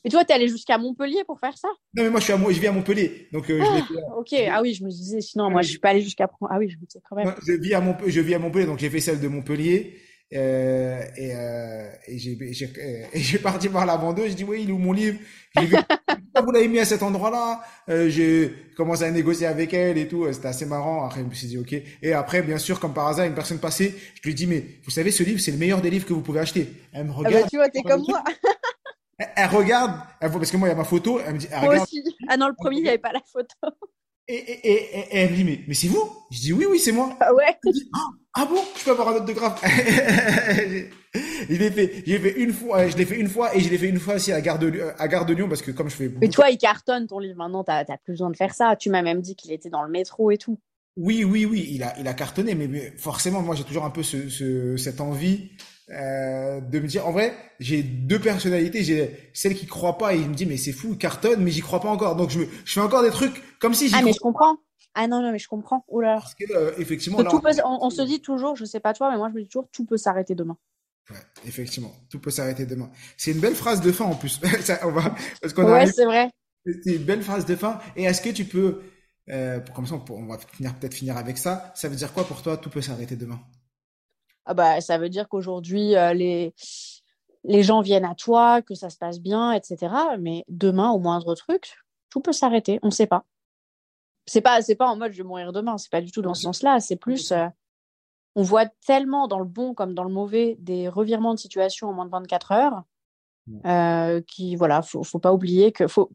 Et toi, tu es allé jusqu'à Montpellier pour faire ça? Non, mais moi, je, suis à, je vis à Montpellier. Donc, euh, je ah, ok, ah oui, je me disais, sinon, moi, je suis pas allé jusqu'à. Ah oui, je me disais quand même. je, vis à Montpellier, je vis à Montpellier, donc j'ai fait celle de Montpellier. Euh, et, euh, <laughs> et j'ai parti voir la vendeuse. Je dis, oui, il est où mon livre? Vu, <laughs> Vous l'avez mis à cet endroit-là? Euh, j'ai commencé à négocier avec elle et tout. C'était assez marrant. Après, je me suis dit, ok. Et après, bien sûr, comme par hasard, une personne passée, je lui dis, mais vous savez, ce livre, c'est le meilleur des livres que vous pouvez acheter. Elle me regarde. Ah bah, tu vois, t'es comme moi. Elle, regarde, parce que moi, il y a ma photo. Elle me dit, moi aussi. Ah non, le premier, il n'y avait pas la photo. Et, et, et, elle me dit, mais, mais c'est vous? Je dis, oui, oui, c'est moi. Ah ouais ah, ah, bon? Je peux avoir un autographe <laughs> Je l'ai fait, j'ai fait une fois, je l'ai fait une fois et je l'ai fait une fois aussi à Gare de, à Gare de Lyon parce que comme je fais. Mais toi, il cartonne ton livre. Maintenant, t'as plus besoin de faire ça. Tu m'as même dit qu'il était dans le métro et tout. Oui, oui, oui, il a, il a cartonné, mais, forcément, moi, j'ai toujours un peu ce, ce, cette envie euh, de me dire, en vrai, j'ai deux personnalités. J'ai celle qui croit pas et il me dit, mais c'est fou, il cartonne, mais j'y crois pas encore. Donc, je, je fais encore des trucs comme si j'y Ah, mais je comprends. Ah non, non, mais je comprends. Oh là. Parce que, euh, effectivement, on, se dit toujours, je sais pas toi, mais moi, je me dis toujours, tout peut s'arrêter demain. Ouais, effectivement, tout peut s'arrêter demain. C'est une belle phrase de fin en plus. <laughs> on va, parce qu'on ouais, c'est vrai. C'est une belle phrase de fin. Et est-ce que tu peux euh, comme ça, on, va finir peut-être finir avec ça. Ça veut dire quoi pour toi Tout peut s'arrêter demain? Ah bah, ça veut dire qu'aujourd'hui euh, les les gens viennent à toi, que ça se passe bien, etc. Mais demain, au moindre truc, tout peut s'arrêter. On ne sait pas. C'est pas c'est pas en mode je vais mourir demain. C'est pas du tout dans ce sens-là. C'est plus euh, on voit tellement dans le bon comme dans le mauvais des revirements de situation en moins de 24 heures. Euh, qui voilà, faut, faut pas oublier que faut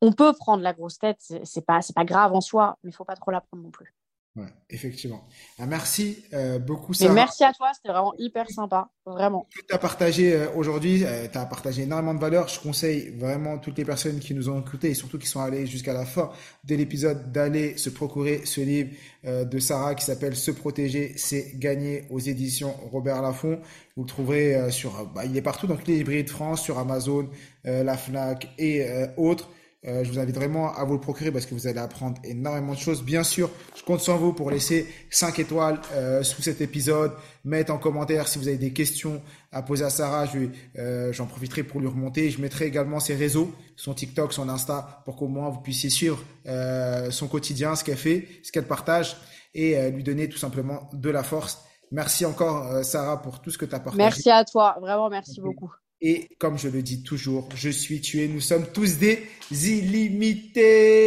on peut prendre la grosse tête, c'est pas c'est pas grave en soi, mais il faut pas trop la prendre non plus. Ouais, effectivement. Ah, merci euh, beaucoup. Sarah. merci à toi, c'était vraiment hyper sympa, vraiment. Tu as partagé euh, aujourd'hui, euh, tu as partagé énormément de valeurs. Je conseille vraiment toutes les personnes qui nous ont écoutés et surtout qui sont allées jusqu'à la fin de l'épisode d'aller se procurer ce livre de Sarah qui s'appelle Se protéger, c'est gagner aux éditions Robert Laffont. Vous le trouverez sur, bah, il est partout dans toutes les librairies de France, sur Amazon, la Fnac et autres. Euh, je vous invite vraiment à vous le procurer parce que vous allez apprendre énormément de choses. Bien sûr, je compte sur vous pour laisser 5 étoiles euh, sous cet épisode, mettre en commentaire si vous avez des questions à poser à Sarah. Je euh, j'en profiterai pour lui remonter. Je mettrai également ses réseaux, son TikTok, son Insta, pour qu'au moins vous puissiez suivre son quotidien, ce qu'elle fait, ce qu'elle partage et lui donner tout simplement de la force. Merci encore Sarah pour tout ce que tu as partagé. Merci à toi, vraiment merci beaucoup. Et comme je le dis toujours, je suis tué, nous sommes tous des illimités.